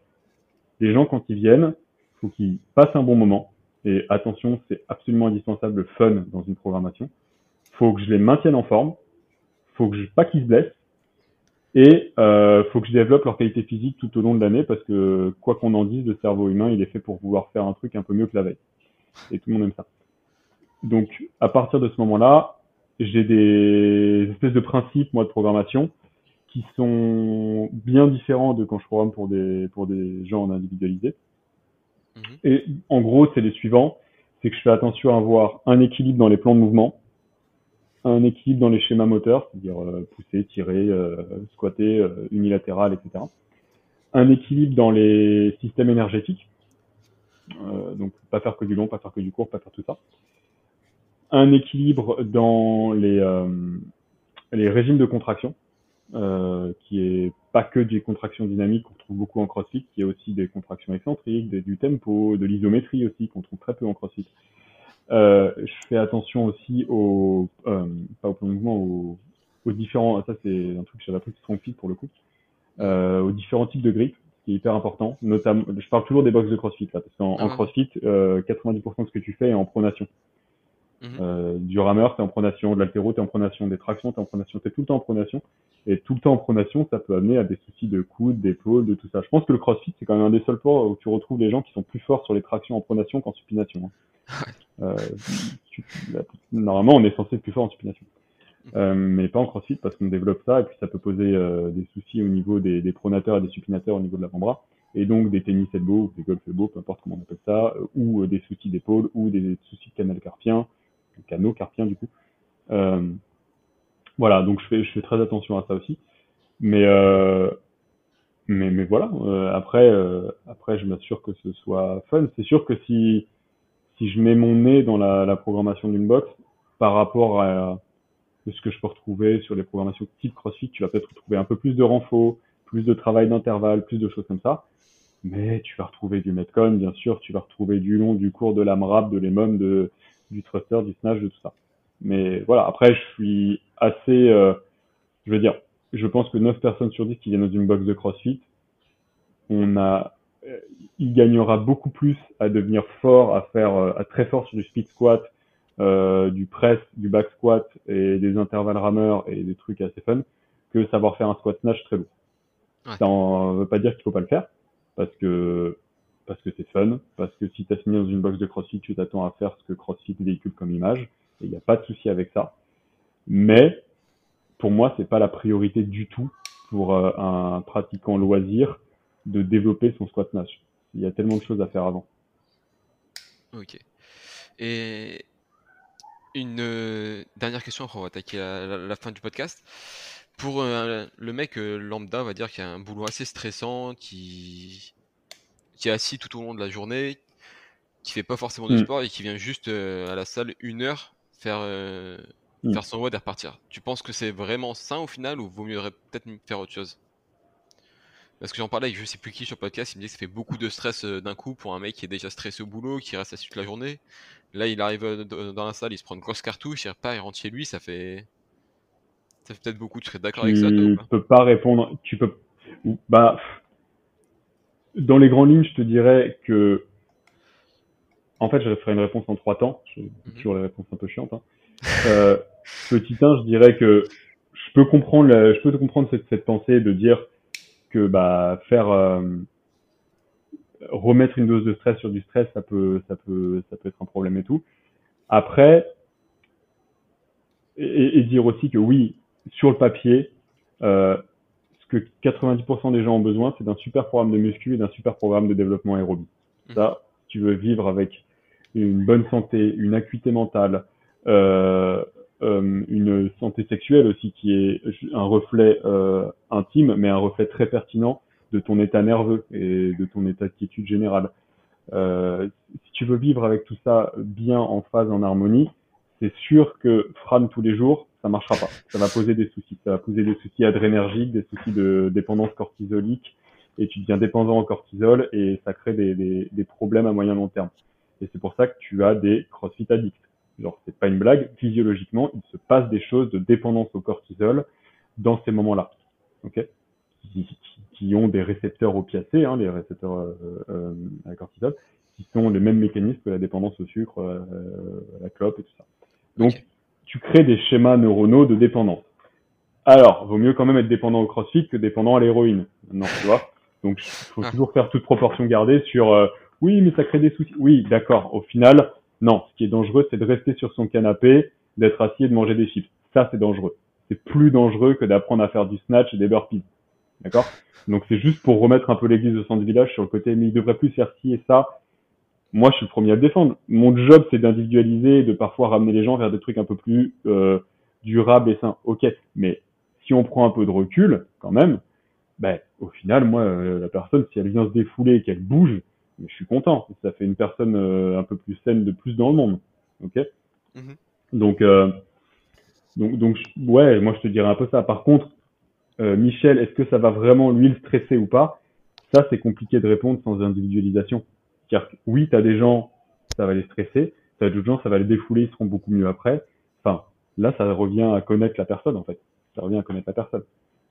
S3: les gens, quand ils viennent, faut qu'ils passent un bon moment. Et attention, c'est absolument indispensable le fun dans une programmation. Faut que je les maintienne en forme. Faut que je, pas qu'ils se blessent et euh, faut que je développe leur qualité physique tout au long de l'année parce que quoi qu'on en dise, le cerveau humain, il est fait pour vouloir faire un truc un peu mieux que la veille. Et tout le monde aime ça. Donc à partir de ce moment-là, j'ai des espèces de principes moi de programmation qui sont bien différents de quand je programme pour des pour des gens en individualisé. Mhm. Et en gros, c'est les suivants c'est que je fais attention à avoir un équilibre dans les plans de mouvement un équilibre dans les schémas moteurs, c'est-à-dire euh, pousser, tirer, euh, squatter, euh, unilatéral, etc. Un équilibre dans les systèmes énergétiques, donc pas faire que du long, pas faire que du court, pas faire tout ça. Un équilibre dans les, les régimes de contraction, qui est pas que des contractions dynamiques qu'on trouve beaucoup en CrossFit, qui est aussi des contractions excentriques, du tempo, de l'isométrie aussi qu'on trouve très peu en CrossFit. Je fais attention aussi au, pas au mouvement, aux, aux différents, ça c'est un truc que j'avais appris qui fit pour le coup, aux différents types de grippe qui est hyper important. Notamment, je parle toujours des box de CrossFit là, parce qu'en ah CrossFit, 90% de ce que tu fais est en pronation. Mhm. Euh, du rameur, t'es en pronation, de l'altéro, t'es en pronation, des tractions, t'es en pronation, t'es tout le temps en pronation. Et tout le temps en pronation, ça peut amener à des soucis de coude, d'épaule, de tout ça. Je pense que le crossfit, c'est quand même un des seuls sports où tu retrouves les gens qui sont plus forts sur les tractions en pronation qu'en supination. Hein. euh, normalement, on est censé être plus fort en supination. Mhm. Euh, mais pas en crossfit parce qu'on développe ça et puis ça peut poser euh, des soucis au niveau des, des, pronateurs et des supinateurs au niveau de l'avant-bras et donc des tennis elbow ou des golf elbow, peu importe comment on appelle ça, euh, ou des soucis d'épaule ou des soucis de canal carpien canot carpien du coup. Euh, voilà, donc je fais, je fais très attention à ça aussi. Mais, euh, mais, mais voilà, euh, après, après je m'assure que ce soit fun. C'est sûr que si, si je mets mon nez dans la, la programmation d'une box, par rapport à ce que je peux retrouver sur les programmations type CrossFit, tu vas peut-être retrouver un peu plus de renfort, plus de travail d'intervalle, plus de choses comme ça. Mais tu vas retrouver du Metcon, bien sûr, tu vas retrouver du long, du court, de l'AMRAP, de l'EMOM, de, du thruster, du snatch, de tout ça. Mais voilà, après, je suis assez, euh, je veux dire, je pense que 9 personnes sur 10 qui viennent dans une box de CrossFit, on a, euh, il gagnera beaucoup plus à devenir fort, à faire, euh, à très fort sur du speed squat, du press, du back squat et des intervalles rameurs et des trucs assez fun que savoir faire un squat snatch très lourd. Ça ne veut pas dire qu'il faut pas le faire parce que parce que c'est fun, parce que si tu as fini dans une box de CrossFit, tu t'attends à faire ce que CrossFit véhicule comme image, et il n'y a pas de souci avec ça. Mais pour moi, c'est pas la priorité du tout pour euh, un pratiquant loisir de développer son squat snatch. Il y a tellement de choses à faire avant.
S2: Ok. Et une euh, dernière question, on va attaquer la, fin du podcast. Pour euh, le mec lambda, on va dire qu'il y a un boulot assez stressant, qui qui est assis tout au long de la journée, qui fait pas forcément de hmm. sport et qui vient juste euh, à la salle une heure faire, euh, hmm. faire son WOD et repartir. Tu penses que c'est vraiment sain au final ou vaut mieux peut-être faire autre chose? Parce que j'en parlais avec je sais plus qui sur le podcast, il me dit que ça fait beaucoup de stress euh, d'un coup pour un mec qui est déjà stressé au boulot, qui reste assis toute la journée. Là, il arrive dans la salle, il se prend une grosse cartouche, il repart, il rentre chez lui, ça fait. Ça fait peut-être beaucoup, tu serais d'accord avec ça
S3: Tu peux pas répondre, tu peux. Bah, dans les grandes lignes, je te dirais que, en fait, je ferai une réponse en trois temps. J'ai mhm. toujours les réponses un peu chiantes. Hein. Euh, petit 1, je dirais que je peux comprendre, je peux te comprendre cette, cette, pensée de dire que bah faire euh, remettre une dose de stress sur du stress, ça peut, ça peut, ça peut être un problème et tout. Après, et, et dire aussi que oui, sur le papier, euh, que 90% des gens ont besoin, c'est d'un super programme de muscu et d'un super programme de développement aérobie. Mmh. Ça, si tu veux vivre avec une bonne santé, une acuité mentale, euh, euh, une santé sexuelle aussi qui est un reflet euh, intime, mais un reflet très pertinent de ton état nerveux et de ton état de quiétude générale. Si tu veux vivre avec tout ça bien en phase, en harmonie, c'est sûr que Fran tous les jours, ça marchera pas. Ça va poser des soucis. Ça va poser des soucis adrénergiques, des soucis de dépendance cortisolique, et tu deviens dépendant au cortisol, et ça crée des, des, problèmes à moyen long terme. Et c'est pour ça que tu as des crossfit addicts. Genre, c'est pas une blague. Physiologiquement, il se passe des choses de dépendance au cortisol dans ces moments-là. Ok? Qui, qui, ont des récepteurs opiacés, hein, les récepteurs euh, euh, à cortisol, qui sont les mêmes mécanismes que la dépendance au sucre, euh, à la clope et tout ça. Donc, tu crées des schémas neuronaux de dépendance. Alors, vaut mieux quand même être dépendant au crossfit que dépendant à l'héroïne. Non, tu vois. Donc, il faut ah. toujours faire toute proportion gardée sur euh, oui, mais ça crée des soucis. Oui, d'accord. Au final, non. Ce qui est dangereux, c'est de rester sur son canapé, d'être assis et de manger des chips. Ça, c'est dangereux. C'est plus dangereux que d'apprendre à faire du snatch et des burpees. D'accord? Donc, c'est juste pour remettre un peu l'église au centre du village sur le côté, mais il devrait plus faire ci et ça moi, je suis le premier à le défendre. Mon job, c'est d'individualiser, de parfois ramener les gens vers des trucs un peu plus euh, durables et sains. Ok, mais si on prend un peu de recul, quand même, ben, au final, moi, euh, la personne, si elle vient se défouler et qu'elle bouge, je suis content. Ça fait une personne euh, un peu plus saine de plus dans le monde. Ok mhm. Donc, donc, donc, ouais, moi, je te dirais un peu ça. Par contre, Michel, est-ce que ça va vraiment lui le stresser ou pas? Ça, c'est compliqué de répondre sans individualisation. Car oui, tu as des gens, ça va les stresser. T'as d'autres gens, ça va les défouler, ils seront beaucoup mieux après. Enfin, là, ça revient à connaître la personne, en fait. Ça revient à connaître la personne.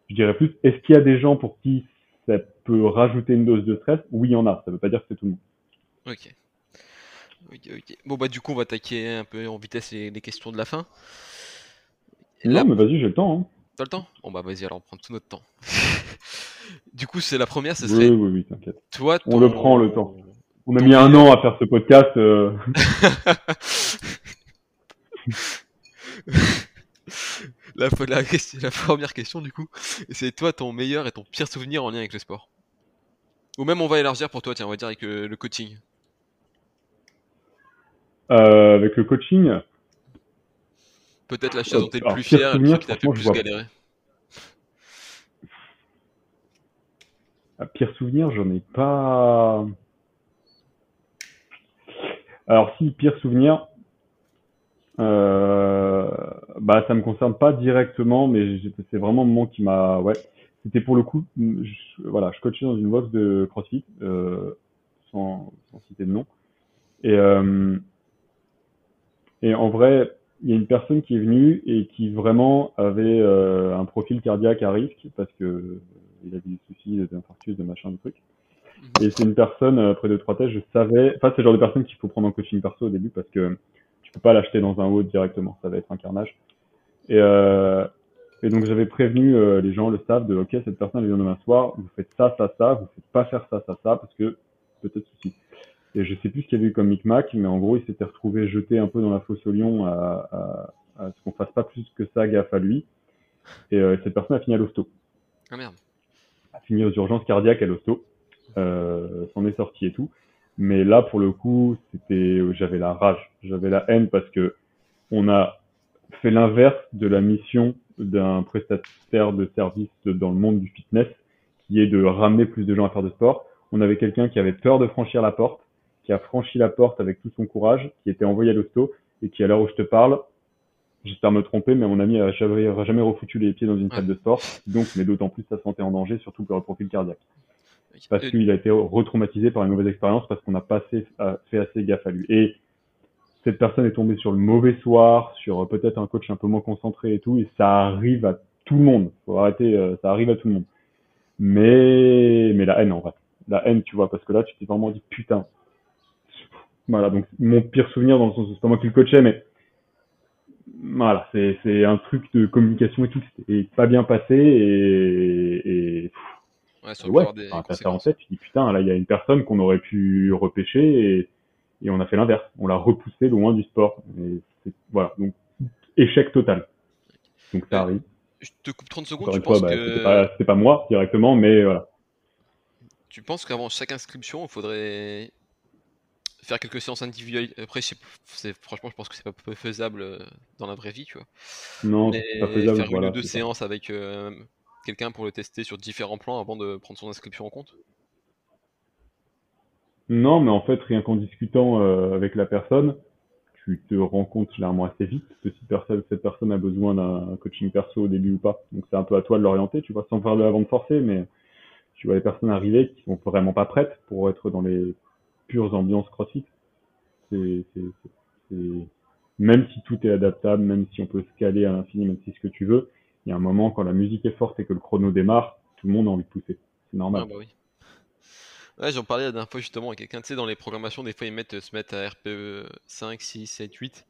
S3: Je dirais plus, est-ce qu'il y a des gens pour qui ça peut rajouter une dose de stress? Oui, il y en a. Ça veut pas dire que c'est tout le monde.
S2: Ok. Bon, bah, du coup, on va attaquer un peu en vitesse les, questions de la fin.
S3: Non, mais vas-y, j'ai le temps. Hein.
S2: T'as le temps? Bon, bah, vas-y, alors on prend tout notre temps. du coup, c'est la première, ce serait.
S3: Oui, oui, oui, t'inquiète.
S2: Toi,
S3: On le prend le temps. On a mis un an à faire ce podcast. Euh.
S2: la, la, la, première question, du coup, c'est toi ton meilleur et ton pire souvenir en lien avec le sport Ou même on va élargir pour toi, tiens, on va dire avec euh, le coaching.
S3: Euh, avec le coaching?
S2: Peut-être la chose dont tu es le plus fier et qui t'a fait le plus galérer.
S3: Un pire souvenir, j'en ai pas. Alors si, pire souvenir, euh, bah ça me concerne pas directement, mais c'est vraiment un moment qui m'a, ouais, c'était pour le coup, je, voilà, je coachais dans une box de CrossFit, euh, sans, sans, citer de nom, et euh, et en vrai, il y a une personne qui est venue et qui vraiment avait euh, un profil cardiaque à risque parce que euh, il a des soucis d'infarctus, de machin, de trucs. Et c'est une personne, euh, après deux, trois tests, je savais, enfin, c'est le genre de personne qu'il faut prendre en coaching perso au début parce que tu peux pas l'acheter dans un haut directement, ça va être un carnage. Et, euh, et donc, j'avais prévenu euh, les gens, le staff, de, OK, cette personne, elle vient demain soir, vous faites ça, ça, ça, vous faites pas faire ça, ça, ça, parce que peut-être souci. Et je sais plus ce qu'il y avait eu comme micmac, mais en gros, il s'était retrouvé jeté un peu dans la fosse au lion à, à, à ce qu'on fasse pas plus que ça gaffe à lui. Et euh, cette personne a fini à l'hosto.
S2: Ah merde.
S3: A fini aux urgences cardiaques à l'hosto euh, s'en est sorti et tout. Mais là, pour le coup, c'était, j'avais la rage, j'avais la haine parce que on a fait l'inverse de la mission d'un prestataire de service dans le monde du fitness, qui est de ramener plus de gens à faire de sport. On avait quelqu'un qui avait peur de franchir la porte, qui a franchi la porte avec tout son courage, qui était envoyé à l'hosto et qui, à l'heure où je te parle, j'espère me tromper, mais mon ami n'a jamais, jamais refoutu les pieds dans une salle de sport, donc met d'autant plus sa santé en danger, surtout pour le profil cardiaque parce qu'il a été retraumatisé par une mauvaise expérience parce qu'on n'a pas fait, assez gaffe à lui. Et cette personne est tombée sur le mauvais soir, sur peut-être un coach un peu moins concentré et tout, et ça arrive à tout le monde. Faut arrêter, euh, ça arrive à tout le monde. Mais, mais la haine en vrai, la haine, tu vois, parce que là, tu t'es vraiment dit putain. Voilà, donc mon pire souvenir dans le sens, c'est pas moi qui le coachais, mais voilà, c'est c'est un truc de communication et tout, c'était pas bien passé et, et
S2: Ouais, sur ouais, des
S3: ça en tête, tu dis putain, là il y a une personne qu'on aurait pu repêcher et, et on a fait l'inverse. On l'a repoussé loin du sport. Et voilà, donc échec total. Donc ça euh, arrive.
S2: Je te coupe 30 secondes, tu penses bah,
S3: que... C'était pas, moi directement, mais voilà.
S2: Tu penses qu'avant chaque inscription, il faudrait faire quelques séances individuelles? Après, franchement, je pense que c'est pas faisable euh, dans la vraie vie, tu vois.
S3: Non, c'est pas faisable.
S2: Faire
S3: une
S2: ou deux séances avec euh, quelqu'un pour le tester sur différents plans avant de prendre son inscription en compte
S3: Non, mais en fait, rien qu'en discutant euh, avec la personne, tu te rends compte généralement assez vite que cette personne a besoin d'un coaching perso au début ou pas. Donc c'est un peu à toi de l'orienter, tu vois, sans faire de la vente forcée, mais tu vois les personnes arriver qui sont vraiment pas prêtes pour être dans les pures ambiances CrossFit. Même si tout est adaptable, même si on peut se caler à l'infini, même si ce que tu veux, il y a un moment, quand la musique est forte et que le chrono démarre, tout le monde a envie de pousser. C'est normal.
S2: Ah bah oui. Ouais, j'en parlais la dernière fois justement avec quelqu'un, tu sais, dans les programmations, des fois ils mettent, se mettent à RPE 5, 6, 7, 8.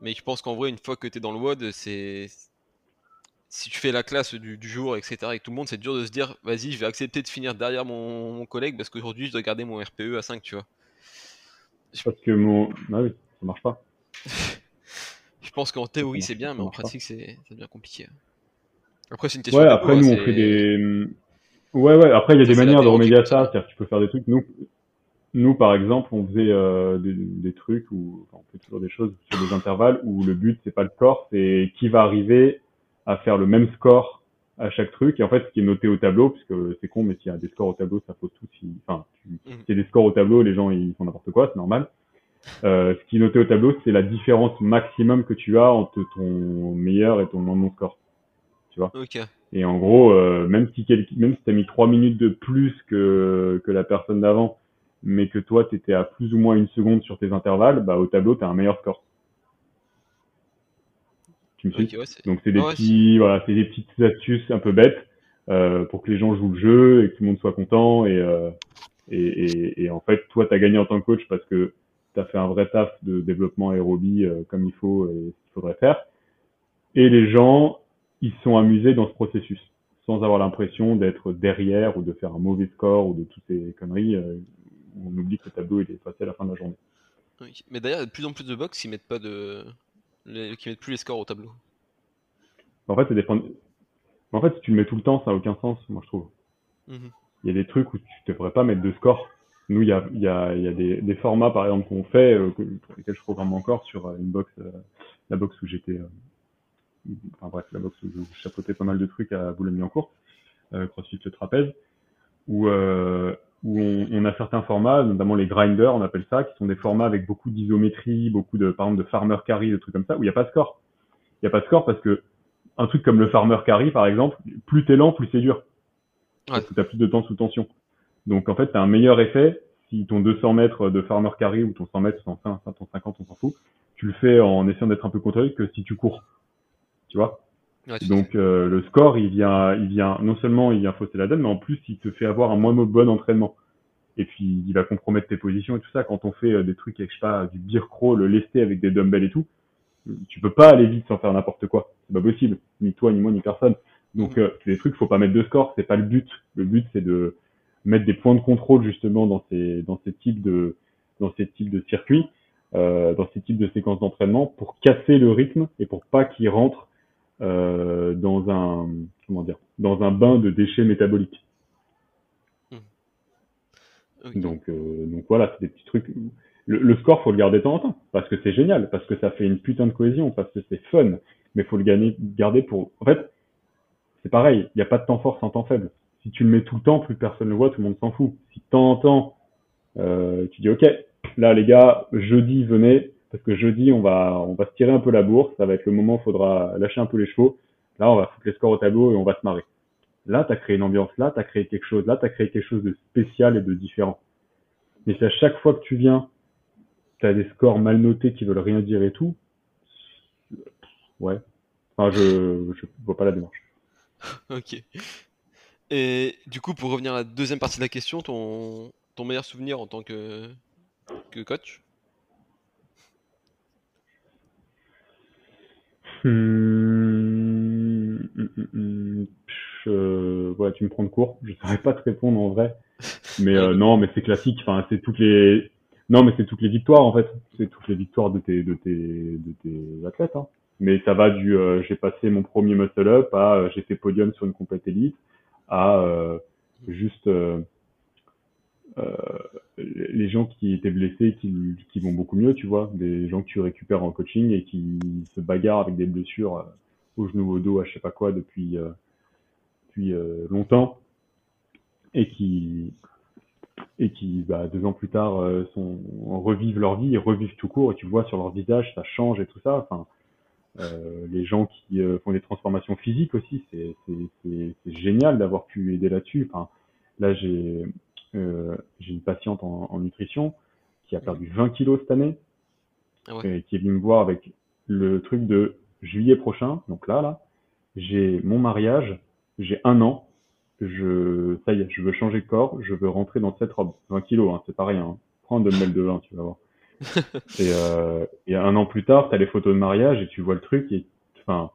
S2: Mais je pense qu'en vrai, une fois que tu es dans le WOD, c'est. Si tu fais la classe du, jour, etc., avec tout le monde, c'est dur de se dire, vas-y, je vais accepter de finir derrière mon, collègue parce qu'aujourd'hui, je dois garder mon RPE à 5, tu vois.
S3: Parce que mon. Ah oui, ça marche pas.
S2: je pense qu'en théorie, c'est bien, mais en pratique, c'est bien compliqué. Après, c'est une question.
S3: Ouais, après, nous, on fait des. Ouais, ouais, après, il y a des manières de remédier à ça. C'est-à-dire que tu peux faire des trucs. Nous, nous par exemple, on faisait euh, des, des, trucs où enfin, on fait toujours des choses sur des intervalles où le but, c'est pas le score, c'est qui va arriver à faire le même score à chaque truc. Et en fait, ce qui est noté au tableau, puisque c'est con, mais s'il y a des scores au tableau, ça faut tout. Si... Enfin, mm. s'il y a des scores au tableau, les gens, ils font n'importe quoi, c'est normal. Euh, ce qui est noté au tableau, c'est la différence maximum que tu as entre ton meilleur et ton moins bon score tu vois. Et en gros, euh, même si même si t'as mis trois minutes de plus que que la personne d'avant mais que toi, tu étais à plus ou moins une seconde sur tes intervalles, bah, au tableau, tu as un meilleur score. Tu me suis Donc, c'est des, petits, voilà, c'est des petites astuces un peu bêtes euh, pour que les gens jouent le jeu et que tout le monde soit content. Et, euh, et, et, en fait, toi, tu as gagné en tant que coach parce que tu as fait un vrai taf de développement aérobie euh, comme il faut et ce qu'il faudrait faire. Et les gens, ils sont amusés dans ce processus sans avoir l'impression d'être derrière ou de faire un mauvais score ou de toutes ces conneries euh, on oublie que le tableau il est passé à la fin de la journée.
S2: Oui. Mais d'ailleurs, il y a de plus en plus de box qui mettent pas de, qui mettent plus les scores au tableau.
S3: En fait, c'est En fait, si tu le mets tout le temps, ça n'a aucun sens, moi je trouve. Mhm. Il y a des trucs où tu ne devrais pas mettre de score. Nous, il y a, il y a, il y a des, des, formats, par exemple, qu'on fait, euh, pour lesquels je programme encore sur euh, une box, la box où j'étais enfin bref, la boxe où je chapeautais pas mal de trucs à Boulogne-Billancourt, euh, CrossFit le trapèze, où, euh, où on, on, a certains formats, notamment les grinders, on appelle ça, qui sont des formats avec beaucoup d'isométrie, beaucoup de, par exemple, de farmer carry, de trucs comme ça, où il n'y a pas de score. Il n'y a pas de score parce que un truc comme le farmer carry, par exemple, plus t'es lent, plus c'est dur. Parce que t'as plus de temps sous tension. Donc, en fait, t'as un meilleur effet si ton 200 mètres de farmer carry ou ton 100 mètres, ton 150, on s'en fout, tu le fais en essayant d'être un peu contrôlé que si tu cours tu vois. Donc euh, le score, il vient, il vient non seulement il vient fausser la donne, mais en plus il te fait avoir un moins bon entraînement. Et puis il va compromettre tes positions et tout ça. Quand on fait euh, des trucs avec je sais pas du beer crawl, le lesté avec des dumbbells et tout, tu peux pas aller vite sans faire n'importe quoi. C'est pas possible, ni toi, ni moi, ni personne. Donc mm. euh, des trucs, faut pas mettre de score, c'est pas le but. Le but c'est de mettre des points de contrôle justement dans ces dans ces types de dans ces types de circuits, euh, dans ces types de séquences d'entraînement pour casser le rythme et pour pas qu'il rentre euh, dans un comment dire dans un bain de déchets métaboliques. Hmm. Donc euh, donc voilà, c'est des petits trucs. Le, le, score, faut le garder de temps en temps parce que c'est génial, parce que ça fait une putain de cohésion, parce que c'est fun, mais faut le gagner, garder pour. En fait, c'est pareil, il n'y a pas de temps fort sans temps faible. Si tu le mets tout le temps, plus personne le voit, tout le monde s'en fout. Si de temps en temps, euh, tu dis ok, là les gars, jeudi venez, parce que jeudi, on va, on va se tirer un peu la bourse. Ça va être le moment où il faudra lâcher un peu les chevaux. Là, on va foutre les scores au tableau et on va se marrer. Là, tu as créé une ambiance. Là, tu as créé quelque chose. Là, tu as créé quelque chose de spécial et de différent. Mais si à chaque fois que tu viens, tu as des scores mal notés qui veulent rien dire et tout, ouais. Enfin, je, je vois pas la démarche.
S2: ok. Et du coup, pour revenir à la deuxième partie de la question, ton, meilleur souvenir en tant que coach?
S3: Hum, tu me prends de court. Je saurais pas te répondre en vrai. Mais euh, non, mais c'est classique. Enfin, c'est toutes les. Non, mais c'est toutes les victoires en fait. C'est toutes les victoires de tes de tes de tes athlètes. Hein. Mais ça va du euh, j'ai passé mon premier muscle up à euh, j'ai fait podium sur une complète élite à juste les gens qui étaient blessés, qui, qui, vont beaucoup mieux, tu vois, des gens que tu récupères en coaching et qui se bagarrent avec des blessures euh, au genou, au dos, à je sais pas quoi depuis, euh, depuis euh, longtemps et qui et qui bah, deux ans plus tard sont revivent leur vie revivent tout court et tu vois sur leur visage ça change et tout ça. Enfin, les gens qui font des transformations physiques aussi, c'est génial d'avoir pu aider là-dessus. Enfin, là j'ai j'ai une patiente en, nutrition qui a perdu 20 kilos cette année, ah et qui est venue me voir avec le truc de juillet prochain. Donc là, là, j'ai mon mariage, j'ai un an, je, ça y est, je veux changer de corps, je veux rentrer dans cette robe. 20 kilos, hein, c'est pas rien. Hein. Prends un dumbbell de 20, tu vas voir. et, euh, et un an plus tard, tu as les photos de mariage et tu vois le truc et enfin,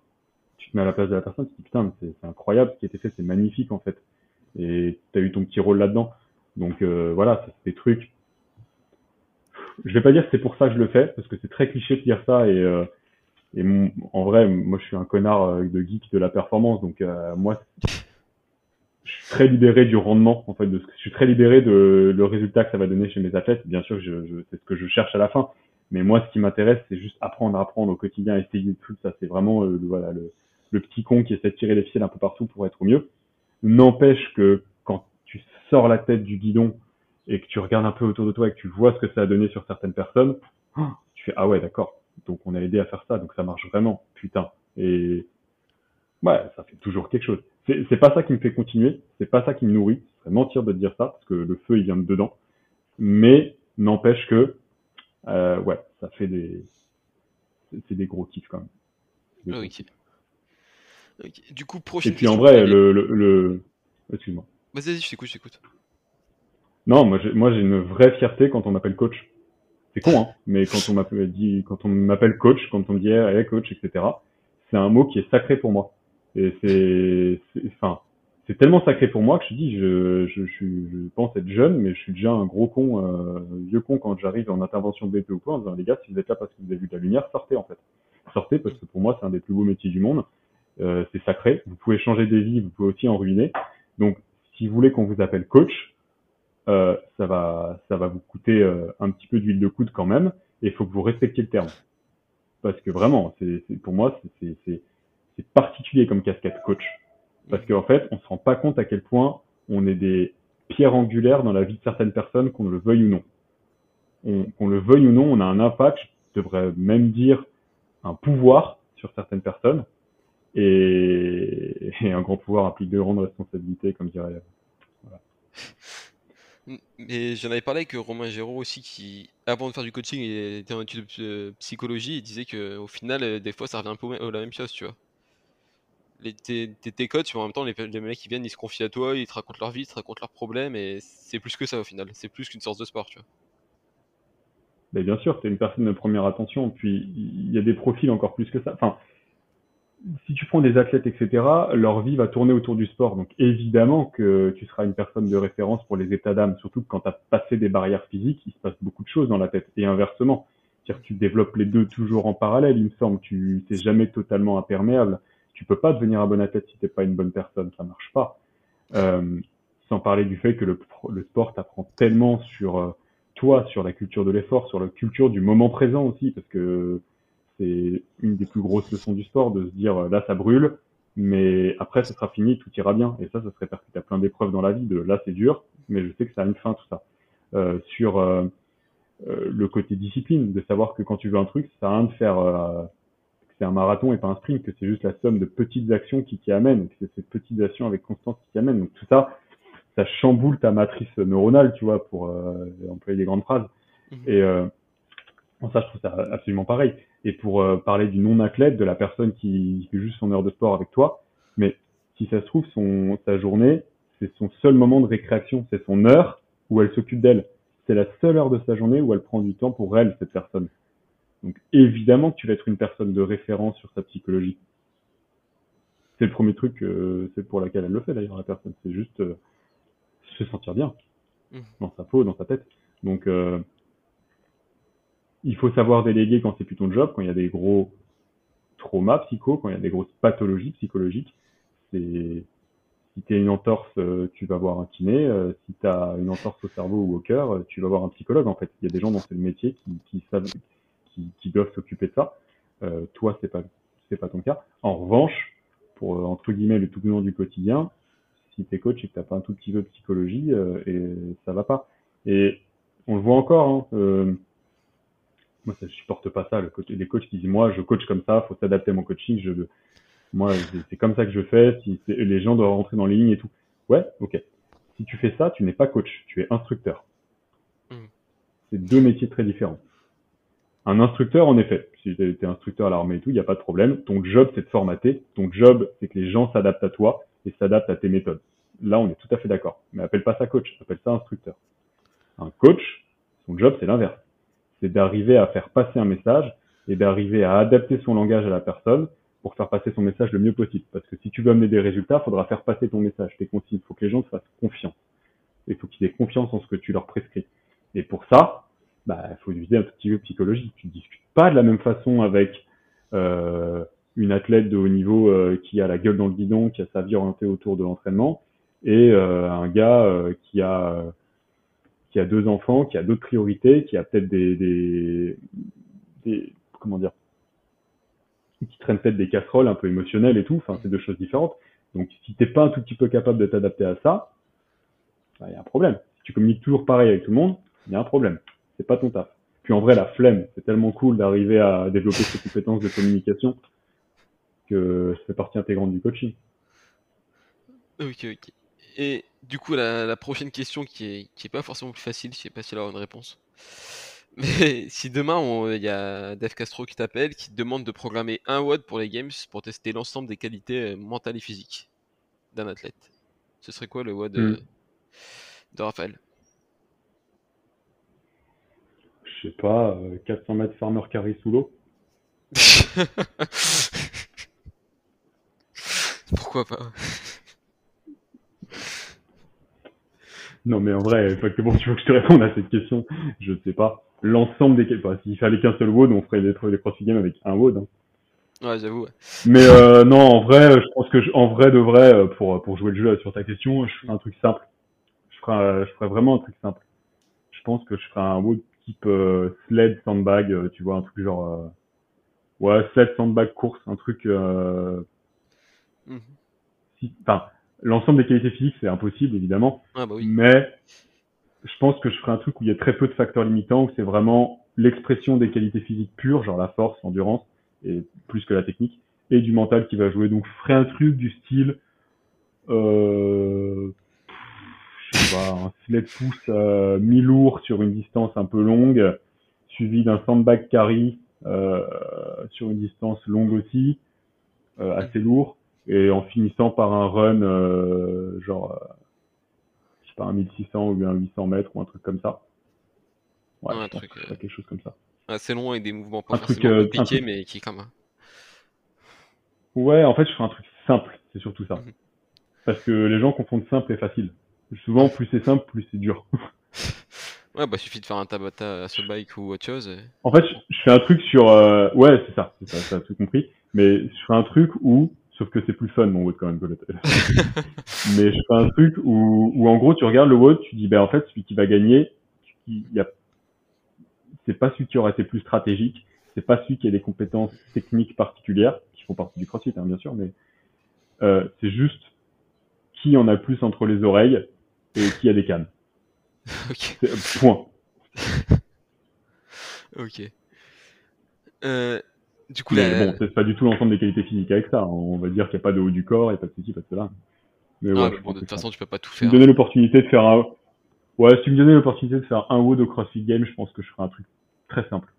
S3: tu te mets à la place de la personne, tu te dis putain, c'est incroyable ce qui a été fait, c'est magnifique en fait. Et tu as eu ton petit rôle là-dedans. Donc euh, voilà, c'est des trucs. Je vais pas dire que c'est pour ça que je le fais, parce que c'est très cliché de dire ça et, euh, et en vrai, moi je suis un connard euh, de geek de la performance, donc moi je suis très libéré du rendement en fait, de ce que, je suis très libéré de le résultat que ça va donner chez mes athlètes. Bien sûr, je, je c'est ce que je cherche à la fin, mais moi ce qui m'intéresse c'est juste apprendre, apprendre au quotidien, essayer tout ça. C'est vraiment le, voilà le, le petit con qui essaie de tirer les fils un peu partout pour être au mieux. N'empêche que tu sors la tête du guidon et que tu regardes un peu autour de toi et que tu vois ce que ça a donné sur certaines personnes, tu fais ah ouais d'accord. Donc on a aidé à faire ça, donc ça marche vraiment, putain. Et ouais, ça fait toujours quelque chose. C'est pas ça qui me fait continuer, c'est pas ça qui me nourrit. Ce serait mentir de dire ça parce que le feu il vient de dedans. mais n'empêche que, euh, ouais, ça fait des, c'est des gros kiffs quand
S2: même. Du coup, prochaine.
S3: Et puis en vrai, le, le, excuse-moi.
S2: Vas-y, je t'écoute, je t'écoute.
S3: Non, moi j'ai, moi j'ai une vraie fierté quand on m'appelle coach. C'est con, hein, mais quand on m'appelle, dit, quand on m'appelle coach, quand on me dit hey, coach, etc., c'est un mot qui est sacré pour moi. Et c'est, enfin, c'est tellement sacré pour moi que je dis, je, je, je, pense être jeune, mais je suis déjà un gros con, euh, vieux con quand j'arrive en intervention BP ou quoi, en disant les gars, si vous êtes là parce que vous avez vu de la lumière, sortez en fait. Sortez parce que pour moi c'est un des plus beaux métiers du monde. Euh, c'est sacré. Vous pouvez changer des vies, vous pouvez aussi en ruiner. Donc, si vous voulez qu'on vous appelle coach, euh, ça va, ça va vous coûter euh, un petit peu d'huile de coude quand même. Et il faut que vous respectiez le terme, parce que vraiment, c'est, pour moi, c'est, particulier comme casquette coach. Parce qu'en fait, on se rend pas compte à quel point on est des pierres angulaires dans la vie de certaines personnes, qu'on le veuille ou non. qu'on le veuille ou non, on a un impact, je devrais même dire un pouvoir sur certaines personnes. Et, un grand pouvoir implique de grandes responsabilités, comme dirait. Voilà.
S2: Mais j'en avais parlé avec Romain Géraud aussi, qui, avant de faire du coaching, il était en étude de psychologie. Il disait qu'au final, des fois, ça revient un peu à la même chose, tu vois tes, tes, coachs, en même temps, les, les, mecs qui viennent, ils se confient à toi, ils te racontent leur vie, ils te racontent leurs problèmes, et c'est plus que ça au final. C'est plus qu'une sorte de sport, tu vois.
S3: Mais bien sûr, tu es une personne de première attention, puis il y a des profils encore plus que ça. Enfin, si tu prends des athlètes, etc., leur vie va tourner autour du sport. Donc évidemment que tu seras une personne de référence pour les états d'âme, surtout que quand tu as passé des barrières physiques, il se passe beaucoup de choses dans la tête. Et inversement, c'est-à-dire tu développes les deux toujours en parallèle, il me semble. Tu n'es jamais totalement imperméable tu peux pas devenir un bon athlète si t'es pas une bonne personne, ça marche pas. Euh, sans parler du fait que le, le sport t'apprend tellement sur euh, toi, sur la culture de l'effort, sur la culture du moment présent aussi, parce que c'est une des plus grosses leçons du sport de se dire euh, là ça brûle, mais après ce sera fini, tout ira bien. Et ça, ça se répercute à plein d'épreuves dans la vie. De là c'est dur, mais je sais que ça a une fin tout ça. Euh, sur euh, le côté discipline, de savoir que quand tu veux un truc, ça a rien de faire c'est un marathon et pas un sprint, que c'est juste la somme de petites actions qui t'y amènent, que c'est ces petites actions avec constance qui t'y amènent. Donc tout ça, ça chamboule ta matrice neuronale, tu vois, pour employer des grandes phrases. Mhm. Et euh, ça, je trouve ça absolument pareil. Et pour euh, parler du non-athlète, de la personne qui fait juste son heure de sport avec toi, mais si ça se trouve, son, sa journée, c'est son seul moment de récréation, c'est son heure où elle s'occupe d'elle. C'est la seule heure de sa journée où elle prend du temps pour elle, cette personne. Donc évidemment que tu vas être une personne de référence sur sa psychologie. C'est le premier truc, euh, c'est pour laquelle elle le fait d'ailleurs la personne. C'est juste euh, se sentir bien mmh. dans sa peau, dans sa tête. Donc euh, il faut savoir déléguer quand c'est plus ton job, quand il y a des gros traumas psycho, quand il y a des grosses pathologies psychologiques. C'est si tu as une entorse, tu vas voir un kiné. si tu as une entorse au cerveau ou au cœur, tu vas voir un psychologue. En fait, il y a des gens dans ce métier qui, qui savent qui, doivent s'occuper de ça. Euh, toi, c'est pas c'est pas ton cas. En revanche, pour euh, entre guillemets le tout du quotidien, si t'es coach et que t'as pas un tout petit peu de psychologie, euh, et ça va pas. Et on le voit encore. Hein, euh, moi, ça, je supporte pas ça. Le coach, les coachs qui disent moi, je coach comme ça, faut s'adapter à mon coaching. Je, moi, c'est comme ça que je fais. Si les gens doivent rentrer dans les lignes et tout. Ouais, ok. Si tu fais ça, tu n'es pas coach, tu es instructeur. Mmh. C'est deux métiers très différents. Un instructeur, en effet, si tu es instructeur à l'armée et tout, il n'y a pas de problème. Ton job, c'est de formater. Ton job, c'est que les gens s'adaptent à toi et s'adaptent à tes méthodes. Là, on est tout à fait d'accord. Mais appelle pas ça coach, appelle ça instructeur. Un coach, son job, c'est l'inverse. C'est d'arriver à faire passer un message et d'arriver à adapter son langage à la personne pour faire passer son message le mieux possible. Parce que si tu veux amener des résultats, il faudra faire passer ton message, tes consignes. Il faut que les gens te fassent confiance. Il faut qu'ils aient confiance en ce que tu leur prescris. Et pour ça, bah, faut utiliser un petit peu psychologie. Tu ne discutes pas de la même façon avec euh, une athlète de haut niveau euh, qui a la gueule dans le guidon, qui a sa vie orientée autour de l'entraînement, et euh, un gars euh, qui a qui a deux enfants, qui a d'autres priorités, qui a peut-être des, comment dire, qui traîne peut-être des casseroles un peu émotionnelles et tout. Enfin, c'est deux choses différentes. Donc, si t'es pas un tout petit peu capable de t'adapter à ça, il bah, y a un problème. Si tu communiques toujours pareil avec tout le monde, il y a un problème c'est pas ton taf. Puis en vrai, la flemme, c'est tellement cool d'arriver à développer ces compétences de communication que ça fait partie intégrante du coaching.
S2: Ok, ok. Et du coup, la, prochaine question qui est, qui est pas forcément plus facile, je sais pas si elle aura une réponse. Mais si demain il y a Dev Castro qui t'appelle, qui te demande de programmer un WOD pour les games pour tester l'ensemble des qualités euh, mentales et physiques d'un athlète, ce serait quoi le WOD hmm. de Raphaël?
S3: Je sais pas, 400 euh, mètres farmer carry sous l'eau.
S2: Pourquoi pas?
S3: Non, mais en vrai, bon, tu veux que je te réponde à cette question Je sais pas. L'ensemble des... Bah, S'il fallait qu'un seul WOD, on ferait des, des CrossFit Games avec un WOD. Hein.
S2: Ouais, j'avoue.
S3: Mais euh, non, en vrai, je pense que en vrai de vrai, euh, pour pour jouer le jeu sur ta question, je ferais un truc simple. Je ferais, je ferais vraiment un truc simple. Je pense que je ferais un WOD type euh, sled sandbag, euh, tu vois, un truc genre ouais sled sandbag course, un truc. Mhm. si, enfin, l'ensemble des qualités physiques, c'est impossible, évidemment.
S2: Ah, bah
S3: mais je pense que je ferai un truc où il y a très peu de facteurs limitants, où c'est vraiment l'expression des qualités physiques pures, genre la force, l'endurance, et plus que la technique, et du mental qui va jouer. Donc je ferai un truc du style, euh, je sais pas, un sled pouce euh, mi-lourd sur une distance un peu longue, suivi d'un sandbag carry euh, sur une distance longue aussi, euh, assez lourd et en finissant par un run euh, genre euh, je sais pas un 1600 ou un 800 mètres ou un truc comme ça ouais, un truc, euh, quelque chose comme ça
S2: assez long et des mouvements pas un truc, compliqués mais qui quand même
S3: ouais en fait je fais un truc simple c'est surtout ça mhm. parce que les gens confondent simple et facile souvent plus c'est simple plus c'est dur
S2: Ouais, bah suffit de faire un Tabata à ce bike ou autre chose.
S3: En fait, je, fais un truc sur. Ouais, c'est ça, ça, t'as tout compris. Mais je fais un truc où Sauf que c'est plus fun mon WOD quand même que Mais je fais un truc où, où en gros tu regardes le WOD, tu dis ben en fait celui qui va gagner, il y a... c'est pas celui qui aura été plus stratégique, c'est pas celui qui a des compétences techniques particulières, qui font partie du CrossFit hein, bien sûr, mais euh, c'est juste qui en a plus entre les oreilles et qui a des cannes.
S2: Okay.
S3: Point.
S2: ok. Euh, du coup,
S3: mais bon, c'est pas du tout l'ensemble des qualités physiques avec ça. On va dire qu'il n'y a pas de haut du corps, il n'y a pas de ceci, pas de cela.
S2: Mais ah, bon, de toute façon, tu peux pas tout faire.
S3: Si tu me donnais l'opportunité de faire un, ouais, si tu me donnais l'opportunité de faire un haut de CrossFit Game, je pense que je ferais un truc très simple.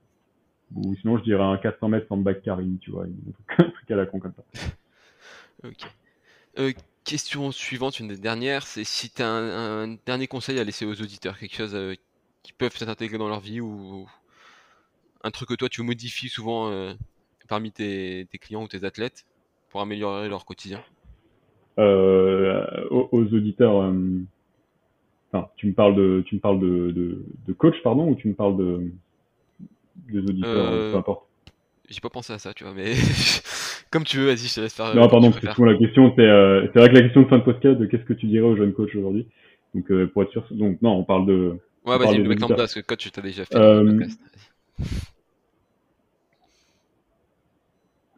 S3: Ou sinon, je dirais un 400 mètres sans back carry, tu vois, un truc à la con comme ça.
S2: ok. Euh, question suivante, une des dernières, c'est si tu as un, dernier conseil à laisser aux auditeurs, quelque chose euh, qui peuvent s'intégrer dans leur vie ou un truc que toi tu modifies souvent euh, parmi tes, clients ou tes athlètes pour améliorer leur quotidien
S3: euh, aux, auditeurs, euh, tu me parles de, tu me parles de, de, coach, pardon, ou tu me parles de des auditeurs, euh, peu importe.
S2: J'ai pas pensé à ça, tu vois, mais comme tu veux, vas-y, je te laisse faire.
S3: Non, pardon, c'est la question, c'est c'est vrai que la question de fin de podcast, de qu'est-ce que tu dirais aux jeunes coachs aujourd'hui. Donc pour être sûr, donc non, on parle de.
S2: Ouais, vas-y, le mec lambda, parce que coach, tu t'as déjà fait. Le podcast.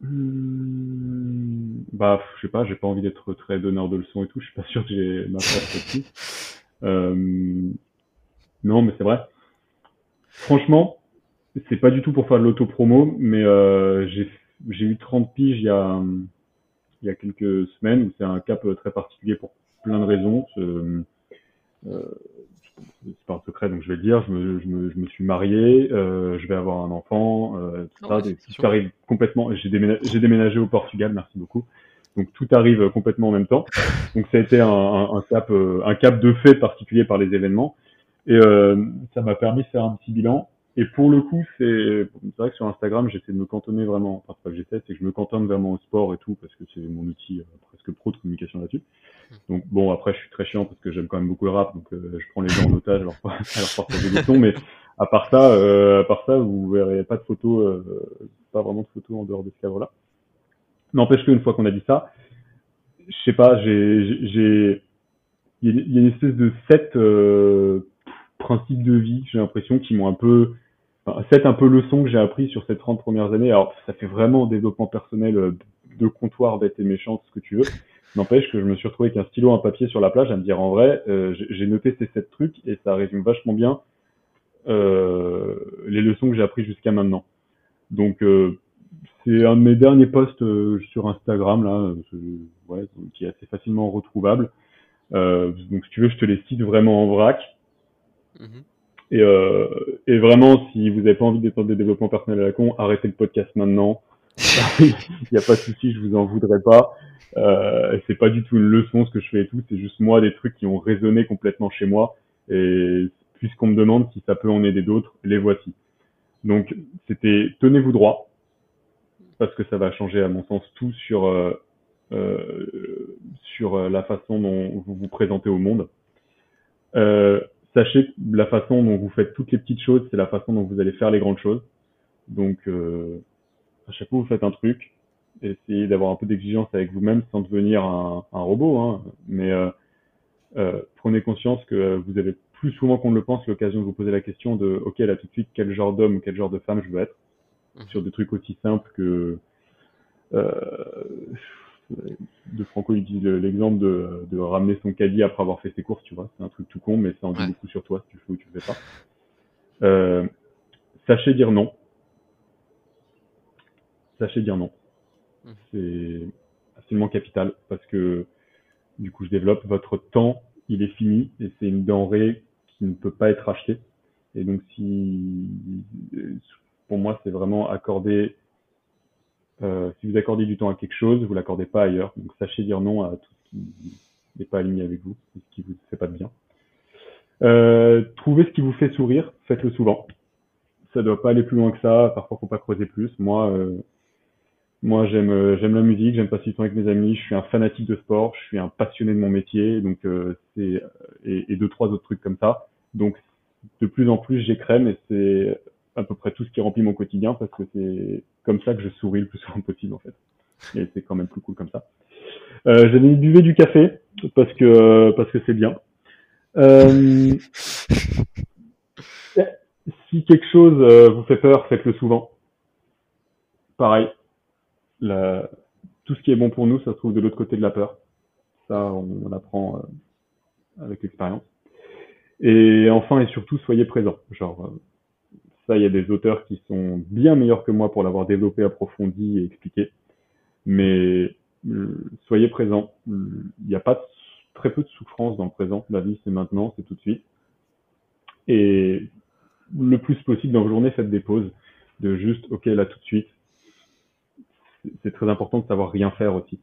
S3: Hmm, bah, je sais pas, j'ai pas envie d'être très donneur de leçons et tout. Je suis pas sûr que j'ai ma place là-dessus. Euh, non, mais c'est vrai. Franchement, c'est pas du tout pour faire de l'auto-promo, mais euh, j'ai eu 30 piges il y a il y a quelques semaines c'est un cap très particulier pour plein de raisons. Euh, c'est pas un secret, donc je vais le dire, je me, je me, je me suis marié, euh, je vais avoir un enfant, euh, tout ça, tout arrive complètement. J'ai déménagé, déménagé, au Portugal, merci beaucoup. Donc tout arrive complètement en même temps. Donc ça a été un, un, cap, euh, un cap de fait particulier par les événements, et euh, ça m'a permis de faire un petit bilan. Et pour le coup, c'est vrai que sur Instagram, j'essaie de me cantonner vraiment, enfin pas que j'essaie, c'est que je me cantonne vraiment au sport et tout, parce que c'est mon outil euh, presque pro de communication là-dessus. Donc bon, après, je suis très chiant parce que j'aime quand même beaucoup le rap, donc euh, je prends les gens en otage alors leur, leur des sons, mais à part ça, euh, à part ça, vous verrez pas de photos, euh, pas vraiment de photos en dehors de ce cadre-là. N'empêche qu'une fois qu'on a dit ça, je sais pas, j'ai, j'ai, il y, a une espèce de sept euh, principes de vie, j'ai l'impression, qui m'ont un peu, sept un peu leçons que j'ai appris sur ces 30 premières années. Alors, ça fait vraiment développement personnel euh, de comptoir, bête et méchant, ce que tu veux. N'empêche que je me suis retrouvé avec un stylo, un papier sur la plage à me dire en vrai, euh, j'ai noté ces sept trucs et ça résume vachement bien euh, les leçons que j'ai apprises jusqu'à maintenant. Donc euh, c'est un de mes derniers posts sur Instagram là, ouais, qui est assez facilement retrouvable. donc si tu veux, je te les cite vraiment en vrac. Mhm. Et, et vraiment, si vous n'avez pas envie d'étendre des développements personnels à la con, arrêtez le podcast maintenant. Il n'y a pas de souci, je vous en voudrais pas. Euh, c'est pas du tout une leçon ce que je fais et tout, c'est juste moi des trucs qui ont résonné complètement chez moi. Et puisqu'on me demande si ça peut en aider d'autres, les voici. Donc c'était tenez-vous droit parce que ça va changer à mon sens tout sur euh, euh, sur la façon dont vous vous présentez au monde. Euh, sachez que la façon dont vous faites toutes les petites choses, c'est la façon dont vous allez faire les grandes choses. Donc euh, à chaque fois vous faites un truc, essayez d'avoir un peu d'exigence avec vous-même sans devenir un, un robot, hein. mais euh, euh, prenez conscience que vous avez plus souvent qu'on ne le pense l'occasion de vous poser la question de ok là tout de suite quel genre d'homme ou quel genre de femme je veux être? Mhm. sur des trucs aussi simples que euh, de Franco utilise l'exemple de, de, ramener son caddie après avoir fait ses courses tu vois c'est un truc tout con mais ça en dit beaucoup sur toi si tu fais ou tu le fais pas euh, sachez dire non sachez dire non. Mmh. C'est absolument capital parce que du coup je développe votre temps, il est fini et c'est une denrée qui ne peut pas être achetée. Et donc si pour moi c'est vraiment accorder euh, si vous accordez du temps à quelque chose, vous l'accordez pas ailleurs. Donc sachez dire non à tout ce qui n'est pas aligné avec vous, ce qui vous fait pas de bien. Euh, trouvez ce qui vous fait sourire, faites-le souvent. Ça doit pas aller plus loin que ça. Parfois, faut pas creuser plus. Moi, euh, moi, j'aime euh, j'aime la musique, j'aime passer du temps avec mes amis, je suis un fanatique de sport, je suis un passionné de mon métier, donc euh, c'est et, et, deux trois autres trucs comme ça. Donc de plus en plus j'écrème et c'est à peu près tout ce qui remplit mon quotidien parce que c'est comme ça que je souris le plus souvent possible en fait. Et c'est quand même plus cool comme ça. Euh, J'avais buvé du café parce que parce que c'est bien. Euh, si quelque chose euh, vous fait peur, faites-le souvent. Pareil, tout ce qui est bon pour nous, ça se trouve de l'autre côté de la peur. Ça, on, apprend euh, avec l'expérience. Et enfin et surtout, soyez présents. Genre, ça, il y a des auteurs qui sont bien meilleurs que moi pour l'avoir développé, approfondi et expliqué. Mais euh, soyez présents. Il n'y a pas très peu de souffrance dans le présent. La vie, c'est maintenant, c'est tout de suite. Et le plus possible dans vos journées, faites des pauses de juste, ok, là tout de suite, c'est très important de savoir rien faire aussi.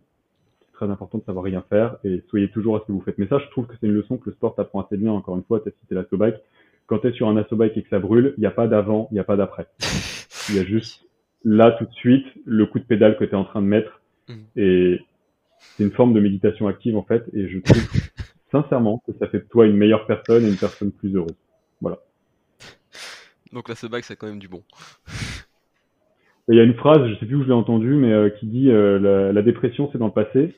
S3: C'est très important de savoir rien faire et soyez toujours à ce que vous faites. Mais ça, je trouve que c'est une leçon que le sport t'apprend assez bien. Encore une fois, tu as cité l'assaut bike. Quand tu es sur un assaut bike et que ça brûle, il n'y a pas d'avant, il n'y a pas d'après. Il y a juste là tout de suite le coup de pédale que tu es en train de mettre. Mm. Et c'est une forme de méditation active en fait. Et je trouve sincèrement que ça fait de toi une meilleure personne et une personne plus heureuse. Voilà.
S2: Donc l'assaut bike, c'est quand même du bon.
S3: Il y a une phrase, je sais plus où je l'ai entendue, mais euh, qui dit euh, la, dépression c'est dans le passé,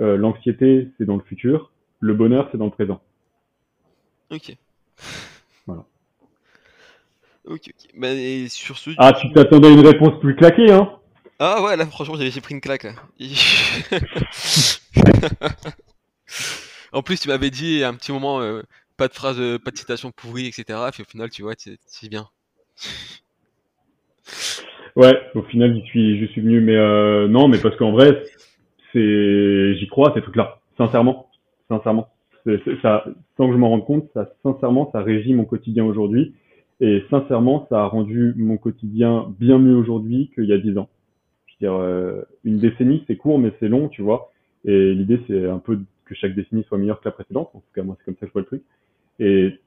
S3: euh, l'anxiété c'est dans le futur, le bonheur c'est dans le présent.
S2: Ok. Ok, ok. Bah, et sur ce.
S3: Ah, tu t'attendais à une réponse plus claquée, hein
S2: Ah ouais, là franchement j'ai pris une claque. en plus, tu m'avais dit un petit moment, pas de phrase, pas de citation pourrie, etc. Et au final, tu vois, c'est bien.
S3: Ouais, au final, j'y suis, je suis venu, mais euh, non, mais parce qu'en vrai, c'est, j'y crois ces trucs-là, sincèrement, sincèrement. C'est, ça, sans que je m'en rende compte, ça, sincèrement, ça régit mon quotidien aujourd'hui, et sincèrement, ça a rendu mon quotidien bien mieux aujourd'hui qu'il y a dix ans. Je veux dire, euh, une décennie, c'est court, mais c'est long, tu vois. Et l'idée, c'est un peu que chaque décennie soit meilleure que la précédente. En tout cas, moi, c'est comme ça que je vois le truc. Et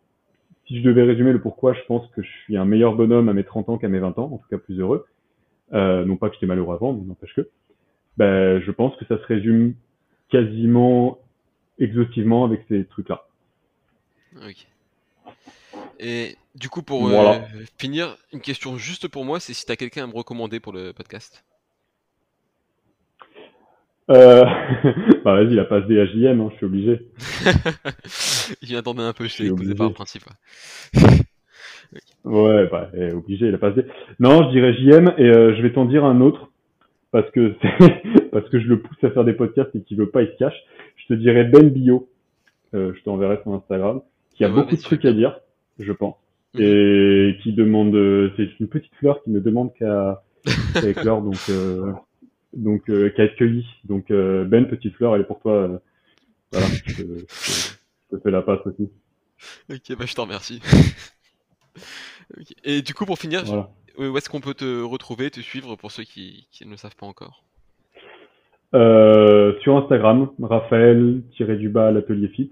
S3: si je devais résumer le pourquoi, je pense que je suis un meilleur bonhomme à mes 30 ans qu'à mes 20 ans, en tout cas plus heureux. Euh, non pas que j'étais malheureux avant, mais n'empêche que. Ben, je pense que ça se résume quasiment exhaustivement avec ces trucs-là.
S2: Ok. Et du coup, pour euh, finir, une question juste pour moi, c'est si tu as quelqu'un à me recommander pour le podcast.
S3: Euh... bah vas-y, la passe des HJM, hein, je suis obligé.
S2: J'y attendais un peu, je t'ai épousé par principe.
S3: Ouais, bah, obligé, il a passé. Non, je dirais JM et euh, je vais t'en dire un autre parce que parce que je le pousse à faire des podcasts et qu'il veut pas, il se cache. Je te dirais Ben Bio. Euh, je t'enverrai son Instagram, qui a beaucoup de trucs à dire, je pense, mhm. et qui demande. Euh, c'est une petite fleur qui ne demande qu'à éclore, donc donc qu'à être cueillie. Donc Ben, petite fleur, elle est pour toi. voilà, je, te fais la passe aussi.
S2: Ok, bah je t'en remercie. Et du coup, pour finir, où est-ce qu'on peut te retrouver, te suivre pour ceux qui, qui ne le savent pas encore?
S3: Euh, Sur Instagram, Raphaël-du-bas l'atelier fit,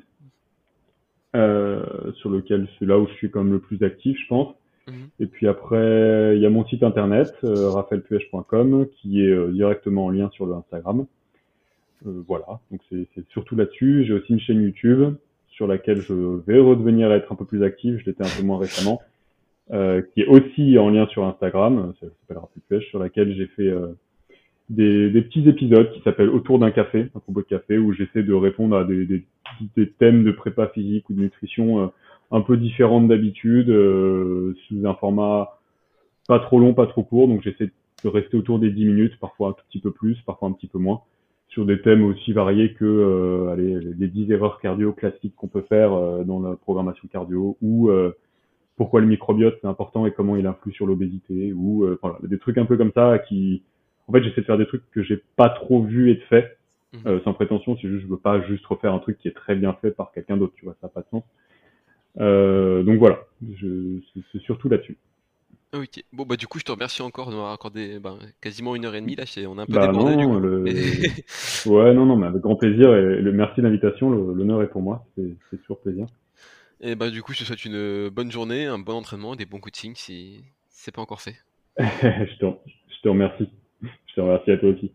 S3: euh, sur lequel c'est là où je suis comme le plus actif, je pense. Mhm. Et puis après, il y a mon site internet, euh, raphaelpuech.com, qui est euh, directement en lien sur le Instagram. Euh, voilà, donc c'est surtout là-dessus. J'ai aussi une chaîne YouTube sur laquelle je vais redevenir être un peu plus actif. Je l'étais un peu moins récemment, euh, qui est aussi en lien sur Instagram. Ça s'appelle Raphael sur laquelle j'ai fait des, des, petits épisodes qui s'appellent Autour d'un café, un combo de café, où j'essaie de répondre à des, des, des, thèmes de prépa physique ou de nutrition un peu différente d'habitude, euh, sous un format pas trop long, pas trop court. Donc j'essaie de rester autour des 10 minutes, parfois un tout petit peu plus, parfois un petit peu moins, sur des thèmes aussi variés que euh, allez, les 10 erreurs cardio classiques qu'on peut faire euh, dans la programmation cardio ou euh, pourquoi le microbiote c'est important et comment il influe sur l'obésité ou voilà, des trucs un peu comme ça qui en fait j'essaie de faire des trucs que j'ai pas trop vu et de fait mmh. sans prétention c'est juste je veux pas juste refaire un truc qui est très bien fait par quelqu'un d'autre tu vois ça n'a pas de sens euh, donc voilà, c'est surtout là-dessus.
S2: Ok, bon bah du coup je te remercie encore de m'avoir accordé bah, quasiment une heure et demie là, on a un peu bah débordé non, Le...
S3: ouais non non mais avec grand plaisir et le merci de l'invitation, l'honneur est pour moi, c'est toujours plaisir.
S2: Et bah du coup je te souhaite une bonne journée, un bon entraînement, des bons coachings si c'est pas encore fait.
S3: je, te, je te remercie, je te remercie à toi aussi.